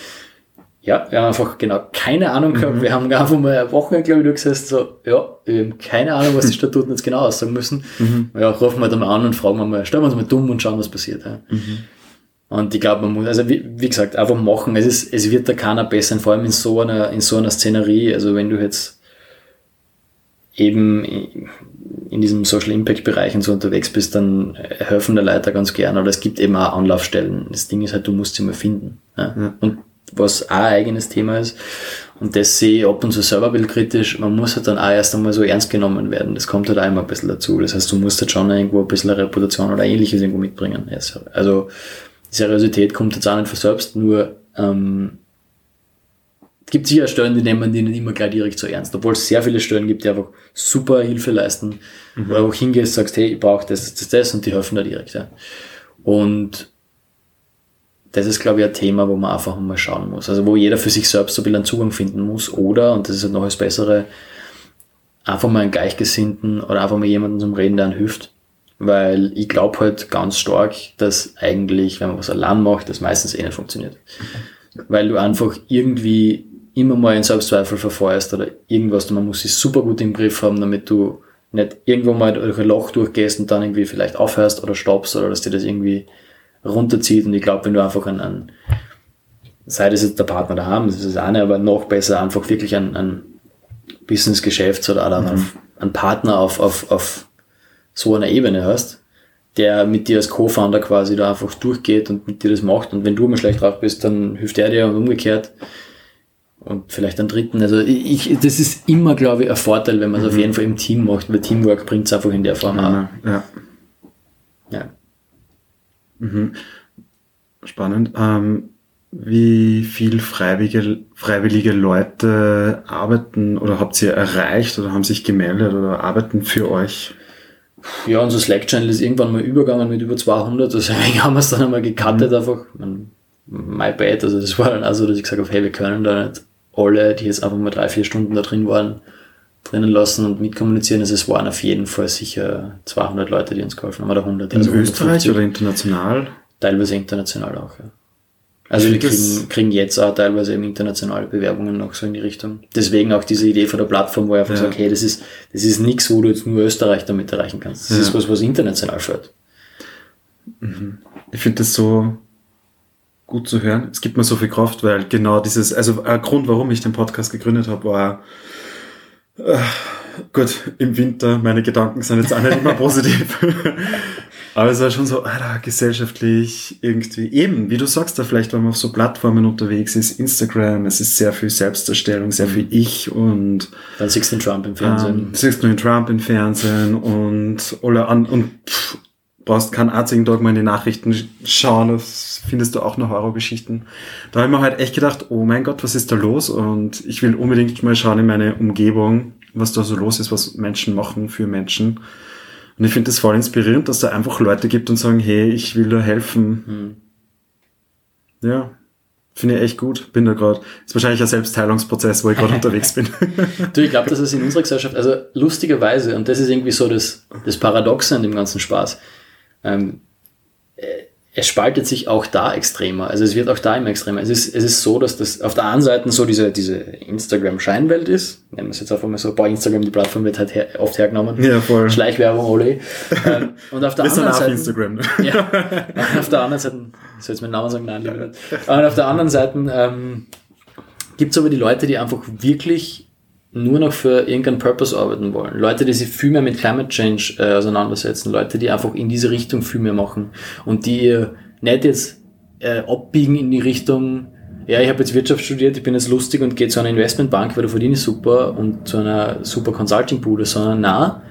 ja, wir haben einfach genau keine Ahnung gehabt. Mhm. Wir haben einfach mal eine Woche, glaube ich, durchgesessen, so, ja, wir haben keine Ahnung, was die Statuten jetzt genau aussagen müssen. Mhm. Ja, rufen wir dann mal an und fragen wir mal, stellen wir uns mal dumm und schauen, was passiert. Ja. Mhm. Und ich glaube, man muss, also wie, wie, gesagt, einfach machen. Es ist, es wird da keiner besser, vor allem in so einer, in so einer Szenerie. Also wenn du jetzt eben in diesem Social Impact Bereich und so unterwegs bist, dann helfen der Leiter ganz gern. Aber es gibt eben auch Anlaufstellen. Das Ding ist halt, du musst sie mal finden. Ja. Und was auch ein eigenes Thema ist. Und das sehe ich ab und zu selber bildkritisch. Man muss halt dann auch erst einmal so ernst genommen werden. Das kommt halt auch immer ein bisschen dazu. Das heißt, du musst halt schon irgendwo ein bisschen eine Reputation oder ähnliches irgendwo mitbringen. Also, Seriosität kommt jetzt auch nicht von selbst, nur, ähm, es gibt sicher Stellen, die nehmen die nicht immer gleich direkt so ernst. Obwohl es sehr viele Stellen gibt, die einfach super Hilfe leisten. Mhm. Wo du auch hingehst, sagst, hey, ich brauche das, das, das und die helfen da direkt. Ja. Und das ist, glaube ich, ein Thema, wo man einfach mal schauen muss. Also wo jeder für sich selbst so ein bisschen Zugang finden muss. Oder, und das ist halt noch das Bessere, einfach mal einen Gleichgesinnten oder einfach mal jemanden zum Reden, der einen hilft. Weil ich glaube halt ganz stark, dass eigentlich, wenn man was allein macht, das meistens eh nicht funktioniert. Weil du einfach irgendwie immer mal in Selbstzweifel verfeuerst oder irgendwas, man muss sich super gut im Griff haben, damit du nicht irgendwo mal durch ein Loch durchgehst und dann irgendwie vielleicht aufhörst oder stoppst oder dass dir das irgendwie runterzieht. Und ich glaube, wenn du einfach einen, einen sei das jetzt der Partner daheim, das ist das eine, aber noch besser einfach wirklich einen, einen Business, Geschäfts oder auch mhm. einen Partner auf, auf, auf so einer Ebene hast, der mit dir als Co-Founder quasi da einfach durchgeht und mit dir das macht. Und wenn du mal schlecht drauf bist, dann hilft er dir und umgekehrt. Und vielleicht einen dritten. Also ich, das ist immer, glaube ich, ein Vorteil, wenn man es mhm. auf jeden Fall im Team macht, weil Teamwork bringt es einfach in der Form ja, Ja. ja. Mhm. Spannend. Ähm, wie viel freiwillige, freiwillige Leute arbeiten oder habt ihr erreicht oder haben sich gemeldet oder arbeiten für euch? Ja, unser Slack-Channel ist irgendwann mal übergegangen mit über 200, deswegen haben wir es dann einmal gecuttet mhm. einfach. My bad, also das war dann also, dass ich gesagt habe, hey, wir können da nicht alle, die jetzt einfach mal drei, vier Stunden da drin waren, drinnen lassen und mitkommunizieren. Also es waren auf jeden Fall sicher 200 Leute, die uns geholfen haben, oder 100. In also Österreich oder international? Teilweise international auch, ja. Also wir kriegen, kriegen jetzt auch teilweise eben internationale Bewerbungen noch so in die Richtung. Deswegen auch diese Idee von der Plattform, wo ich einfach ja. sage, hey, das ist, das ist nichts, wo du jetzt nur Österreich damit erreichen kannst. Das ja. ist was, was international führt. Mhm. Ich finde das so gut zu hören. Es gibt mir so viel Kraft, weil genau dieses, also ein Grund, warum ich den Podcast gegründet habe, war, äh, gut, im Winter, meine Gedanken sind jetzt auch nicht immer positiv. Aber es war schon so, Alter, gesellschaftlich irgendwie eben, wie du sagst, da vielleicht, wenn man auf so Plattformen unterwegs ist, Instagram, es ist sehr viel Selbstdarstellung, sehr viel Ich und. Dann siehst du den Trump im Fernsehen. Ähm, siehst du den Trump im Fernsehen und, oder an, und pff, brauchst keinen einzigen Tag mal in die Nachrichten schauen, das findest du auch noch Horrorgeschichten. Da habe ich mir halt echt gedacht, oh mein Gott, was ist da los? Und ich will unbedingt mal schauen in meine Umgebung, was da so los ist, was Menschen machen für Menschen. Und ich finde das voll inspirierend, dass da einfach Leute gibt und sagen, hey, ich will da helfen. Hm. Ja, finde ich echt gut. Bin da gerade. Ist wahrscheinlich ein Selbstheilungsprozess, wo ich gerade unterwegs bin. du, ich glaube, dass es in unserer Gesellschaft, also lustigerweise, und das ist irgendwie so das, das Paradoxe an dem ganzen Spaß, ähm, äh, es spaltet sich auch da extremer. Also es wird auch da immer extremer. Es ist, es ist so, dass das auf der einen Seite so diese, diese Instagram-Scheinwelt ist. Nennen wir es jetzt einfach mal so, boah, Instagram, die Plattform wird halt her, oft hergenommen. Ja, voll. Schleichwerbung, Ole. Ähm, und auf der Wir anderen Seite. Instagram. Ne? Ja. Auf der anderen Seite, soll jetzt meinen Namen sagen? Nein, lieber nicht. Und auf der anderen Seite ähm, gibt es aber die Leute, die einfach wirklich nur noch für irgendeinen Purpose arbeiten wollen. Leute, die sich viel mehr mit Climate Change äh, auseinandersetzen. Leute, die einfach in diese Richtung viel mehr machen. Und die nicht jetzt äh, abbiegen in die Richtung, ja, ich habe jetzt Wirtschaft studiert, ich bin jetzt lustig und gehe zu einer Investmentbank, weil da verdiene ich super und zu einer super Consulting-Bude, sondern na,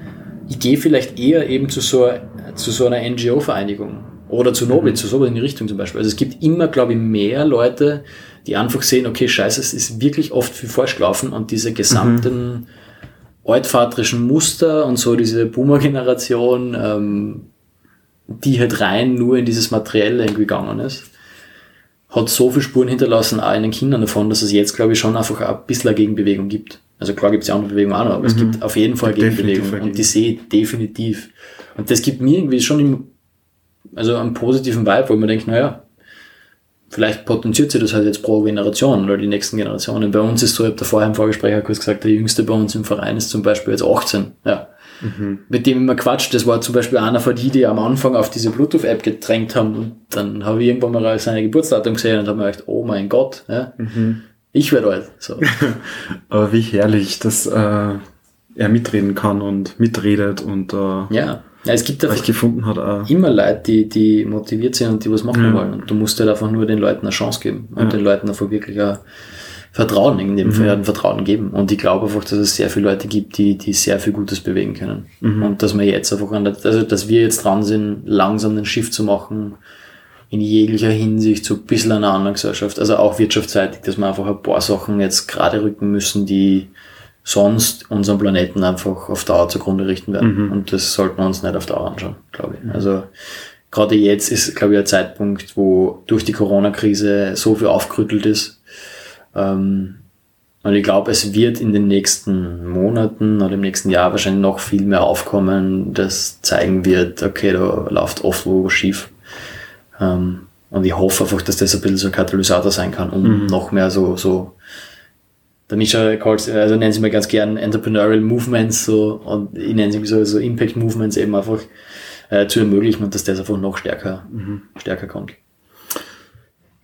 ich gehe vielleicht eher eben zu so, zu so einer NGO-Vereinigung oder zu Nobel, mhm. zu sowas in die Richtung zum Beispiel. Also es gibt immer, glaube ich, mehr Leute, die einfach sehen, okay, scheiße, es ist wirklich oft viel falsch gelaufen und diese gesamten mhm. altvaterischen Muster und so diese Boomer-Generation, ähm, die halt rein nur in dieses Materielle irgendwie gegangen ist, hat so viele Spuren hinterlassen, auch in den Kindern davon, dass es jetzt, glaube ich, schon einfach ein bisschen eine Gegenbewegung gibt. Also klar gibt es ja andere Bewegungen auch noch, aber mhm. es gibt auf jeden Fall Gegenbewegung und die sehe ich definitiv. Und das gibt mir irgendwie schon im, also einen positiven Vibe, wo man denkt, naja, vielleicht potenziert sich das halt jetzt pro Generation oder die nächsten Generationen. Bei uns ist so, ich habe da vorher im Vorgespräch kurz gesagt, der jüngste bei uns im Verein ist zum Beispiel jetzt 18. Ja. Mhm. Mit dem immer quatscht. Das war zum Beispiel einer von die, die am Anfang auf diese Bluetooth-App gedrängt haben. Und dann habe ich irgendwann mal seine Geburtsdatum gesehen und habe mir gedacht, oh mein Gott, ja, mhm. ich werde alt. So. Aber wie herrlich, dass äh, er mitreden kann und mitredet und äh, ja. Ja, es gibt einfach gefunden hat auch. immer Leute, die, die motiviert sind und die was machen ja. wollen. Und du musst halt einfach nur den Leuten eine Chance geben und ja. den Leuten einfach wirklich ein Vertrauen, in dem mhm. Fall ein Vertrauen geben. Und ich glaube einfach, dass es sehr viele Leute gibt, die, die sehr viel Gutes bewegen können. Mhm. Und dass wir jetzt einfach an der, also dass wir jetzt dran sind, langsam den Schiff zu machen, in jeglicher Hinsicht zu ein bisschen einer anderen Gesellschaft, also auch wirtschaftsseitig, dass wir einfach ein paar Sachen jetzt gerade rücken müssen, die, sonst unseren Planeten einfach auf Dauer zugrunde richten werden. Mhm. Und das sollten wir uns nicht auf Dauer anschauen, glaube ich. Also gerade jetzt ist, glaube ich, ein Zeitpunkt, wo durch die Corona-Krise so viel aufgerüttelt ist. Ähm, und ich glaube, es wird in den nächsten Monaten oder im nächsten Jahr wahrscheinlich noch viel mehr aufkommen, das zeigen wird, okay, da läuft oft wo schief. Ähm, und ich hoffe einfach, dass das ein bisschen so ein Katalysator sein kann, um mhm. noch mehr so, so der Mischa calls, also nennen sie mal ganz gern Entrepreneurial Movements so, und ich nenne sie so, so Impact Movements eben einfach äh, zu ermöglichen und dass das einfach noch stärker, mhm. stärker kommt.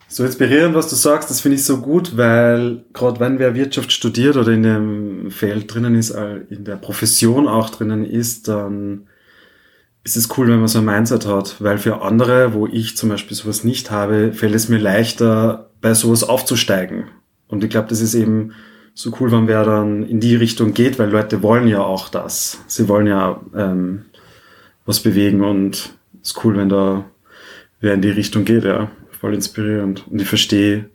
So inspirierend, was du sagst, das finde ich so gut, weil gerade wenn wer Wirtschaft studiert oder in dem Feld drinnen ist, äh, in der Profession auch drinnen ist, dann ist es cool, wenn man so ein Mindset hat, weil für andere, wo ich zum Beispiel sowas nicht habe, fällt es mir leichter, bei sowas aufzusteigen. Und ich glaube, das ist eben so cool, wenn wer dann in die Richtung geht, weil Leute wollen ja auch das. Sie wollen ja ähm, was bewegen und ist cool, wenn da wer in die Richtung geht, ja voll inspirierend. Und ich verstehe,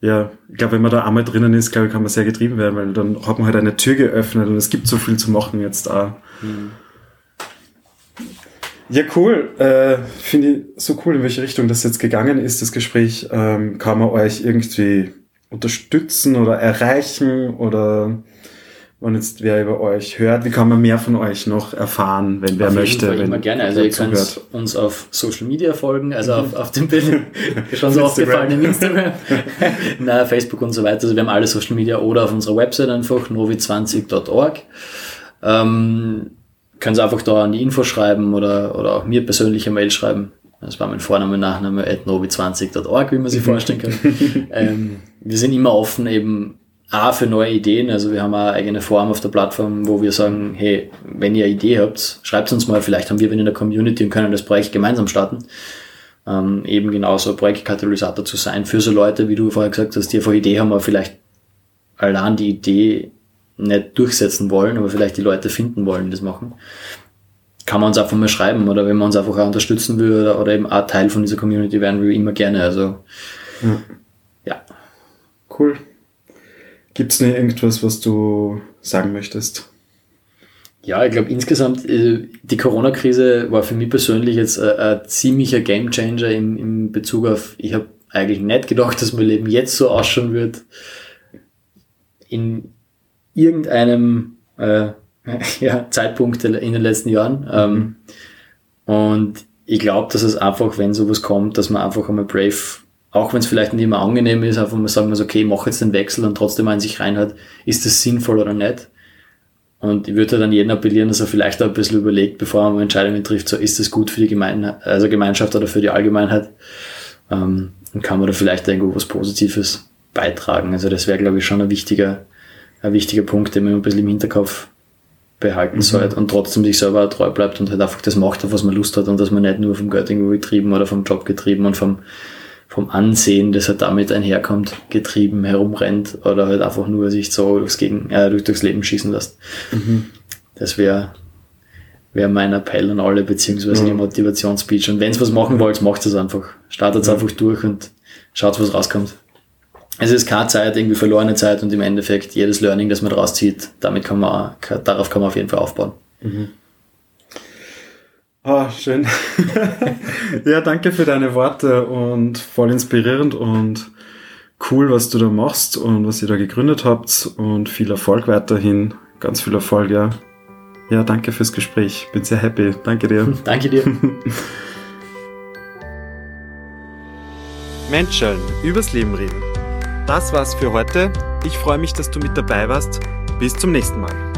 ja, ich glaube, wenn man da einmal drinnen ist, glaube ich, kann man sehr getrieben werden, weil dann hat man halt eine Tür geöffnet und es gibt so viel zu machen jetzt. Mhm. Ja, cool. Äh, Finde ich so cool, in welche Richtung das jetzt gegangen ist, das Gespräch. Ähm, kann man euch irgendwie unterstützen oder erreichen oder und jetzt wer über euch hört, wie kann man mehr von euch noch erfahren, wenn wer auf möchte? Fall wenn immer gerne. Also ihr könnt uns auf Social Media folgen, also auf, auf dem Bild schon so aufgefallen im Instagram, na, Facebook und so weiter. Also wir haben alle Social Media oder auf unserer Website einfach novi20.org. Ähm, können Sie einfach da an die Info schreiben oder, oder auch mir persönliche Mail schreiben. Das war mein Vorname, Nachname at novi20.org, wie man sich vorstellen kann. ähm, wir sind immer offen, eben A für neue Ideen. Also wir haben eine eigene Form auf der Plattform, wo wir sagen, hey, wenn ihr eine Idee habt, schreibt uns mal, vielleicht haben wir wen in der Community und können das Projekt gemeinsam starten. Ähm, eben genauso ein Projektkatalysator zu sein für so Leute, wie du vorher gesagt hast, die einfach Idee haben, aber vielleicht allein die Idee nicht durchsetzen wollen, aber vielleicht die Leute finden wollen, das machen. Kann man uns einfach mal schreiben oder wenn man uns einfach auch unterstützen will oder, oder eben ein Teil von dieser Community werden wir immer gerne. Also ja. ja. Cool. Gibt es noch irgendwas, was du sagen möchtest? Ja, ich glaube insgesamt, äh, die Corona-Krise war für mich persönlich jetzt ein, ein ziemlicher Gamechanger im, im Bezug auf, ich habe eigentlich nicht gedacht, dass mein Leben jetzt so ausschauen wird. In irgendeinem äh, ja, Zeitpunkt in den letzten Jahren. Ähm, mhm. und ich glaube, dass es einfach, wenn sowas kommt, dass man einfach einmal brave auch wenn es vielleicht nicht immer angenehm ist, einfach mal sagen muss, okay, ich mache jetzt den Wechsel und trotzdem an sich rein hat, ist das sinnvoll oder nicht? Und ich würde dann jeden appellieren, dass er vielleicht auch ein bisschen überlegt, bevor er Entscheidungen trifft, so ist das gut für die Gemein also Gemeinschaft oder für die Allgemeinheit. Ähm, und kann man da vielleicht irgendwo was Positives beitragen. Also das wäre, glaube ich, schon ein wichtiger, ein wichtiger Punkt, den man ein bisschen im Hinterkopf behalten mhm. sollte und trotzdem sich selber treu bleibt und halt einfach das macht, auf was man Lust hat und dass man nicht nur vom Geld irgendwo getrieben oder vom Job getrieben und vom vom Ansehen, das halt damit einherkommt, getrieben herumrennt oder halt einfach nur sich so durchs, Gegen äh, durchs Leben schießen lässt. Mhm. Das wäre wär mein Appell an alle, beziehungsweise mhm. die Motivationsspeech. Und wenn ihr was machen wollt, macht es einfach. Startet es mhm. einfach durch und schaut, was rauskommt. Es ist keine Zeit, irgendwie verlorene Zeit und im Endeffekt jedes Learning, das man rauszieht, damit kann man, darauf kann man auf jeden Fall aufbauen. Mhm. Ah, oh, schön. ja, danke für deine Worte und voll inspirierend und cool, was du da machst und was ihr da gegründet habt und viel Erfolg weiterhin. Ganz viel Erfolg, ja. Ja, danke fürs Gespräch. Bin sehr happy. Danke dir. danke dir. Menschen, übers Leben reden. Das war's für heute. Ich freue mich, dass du mit dabei warst. Bis zum nächsten Mal.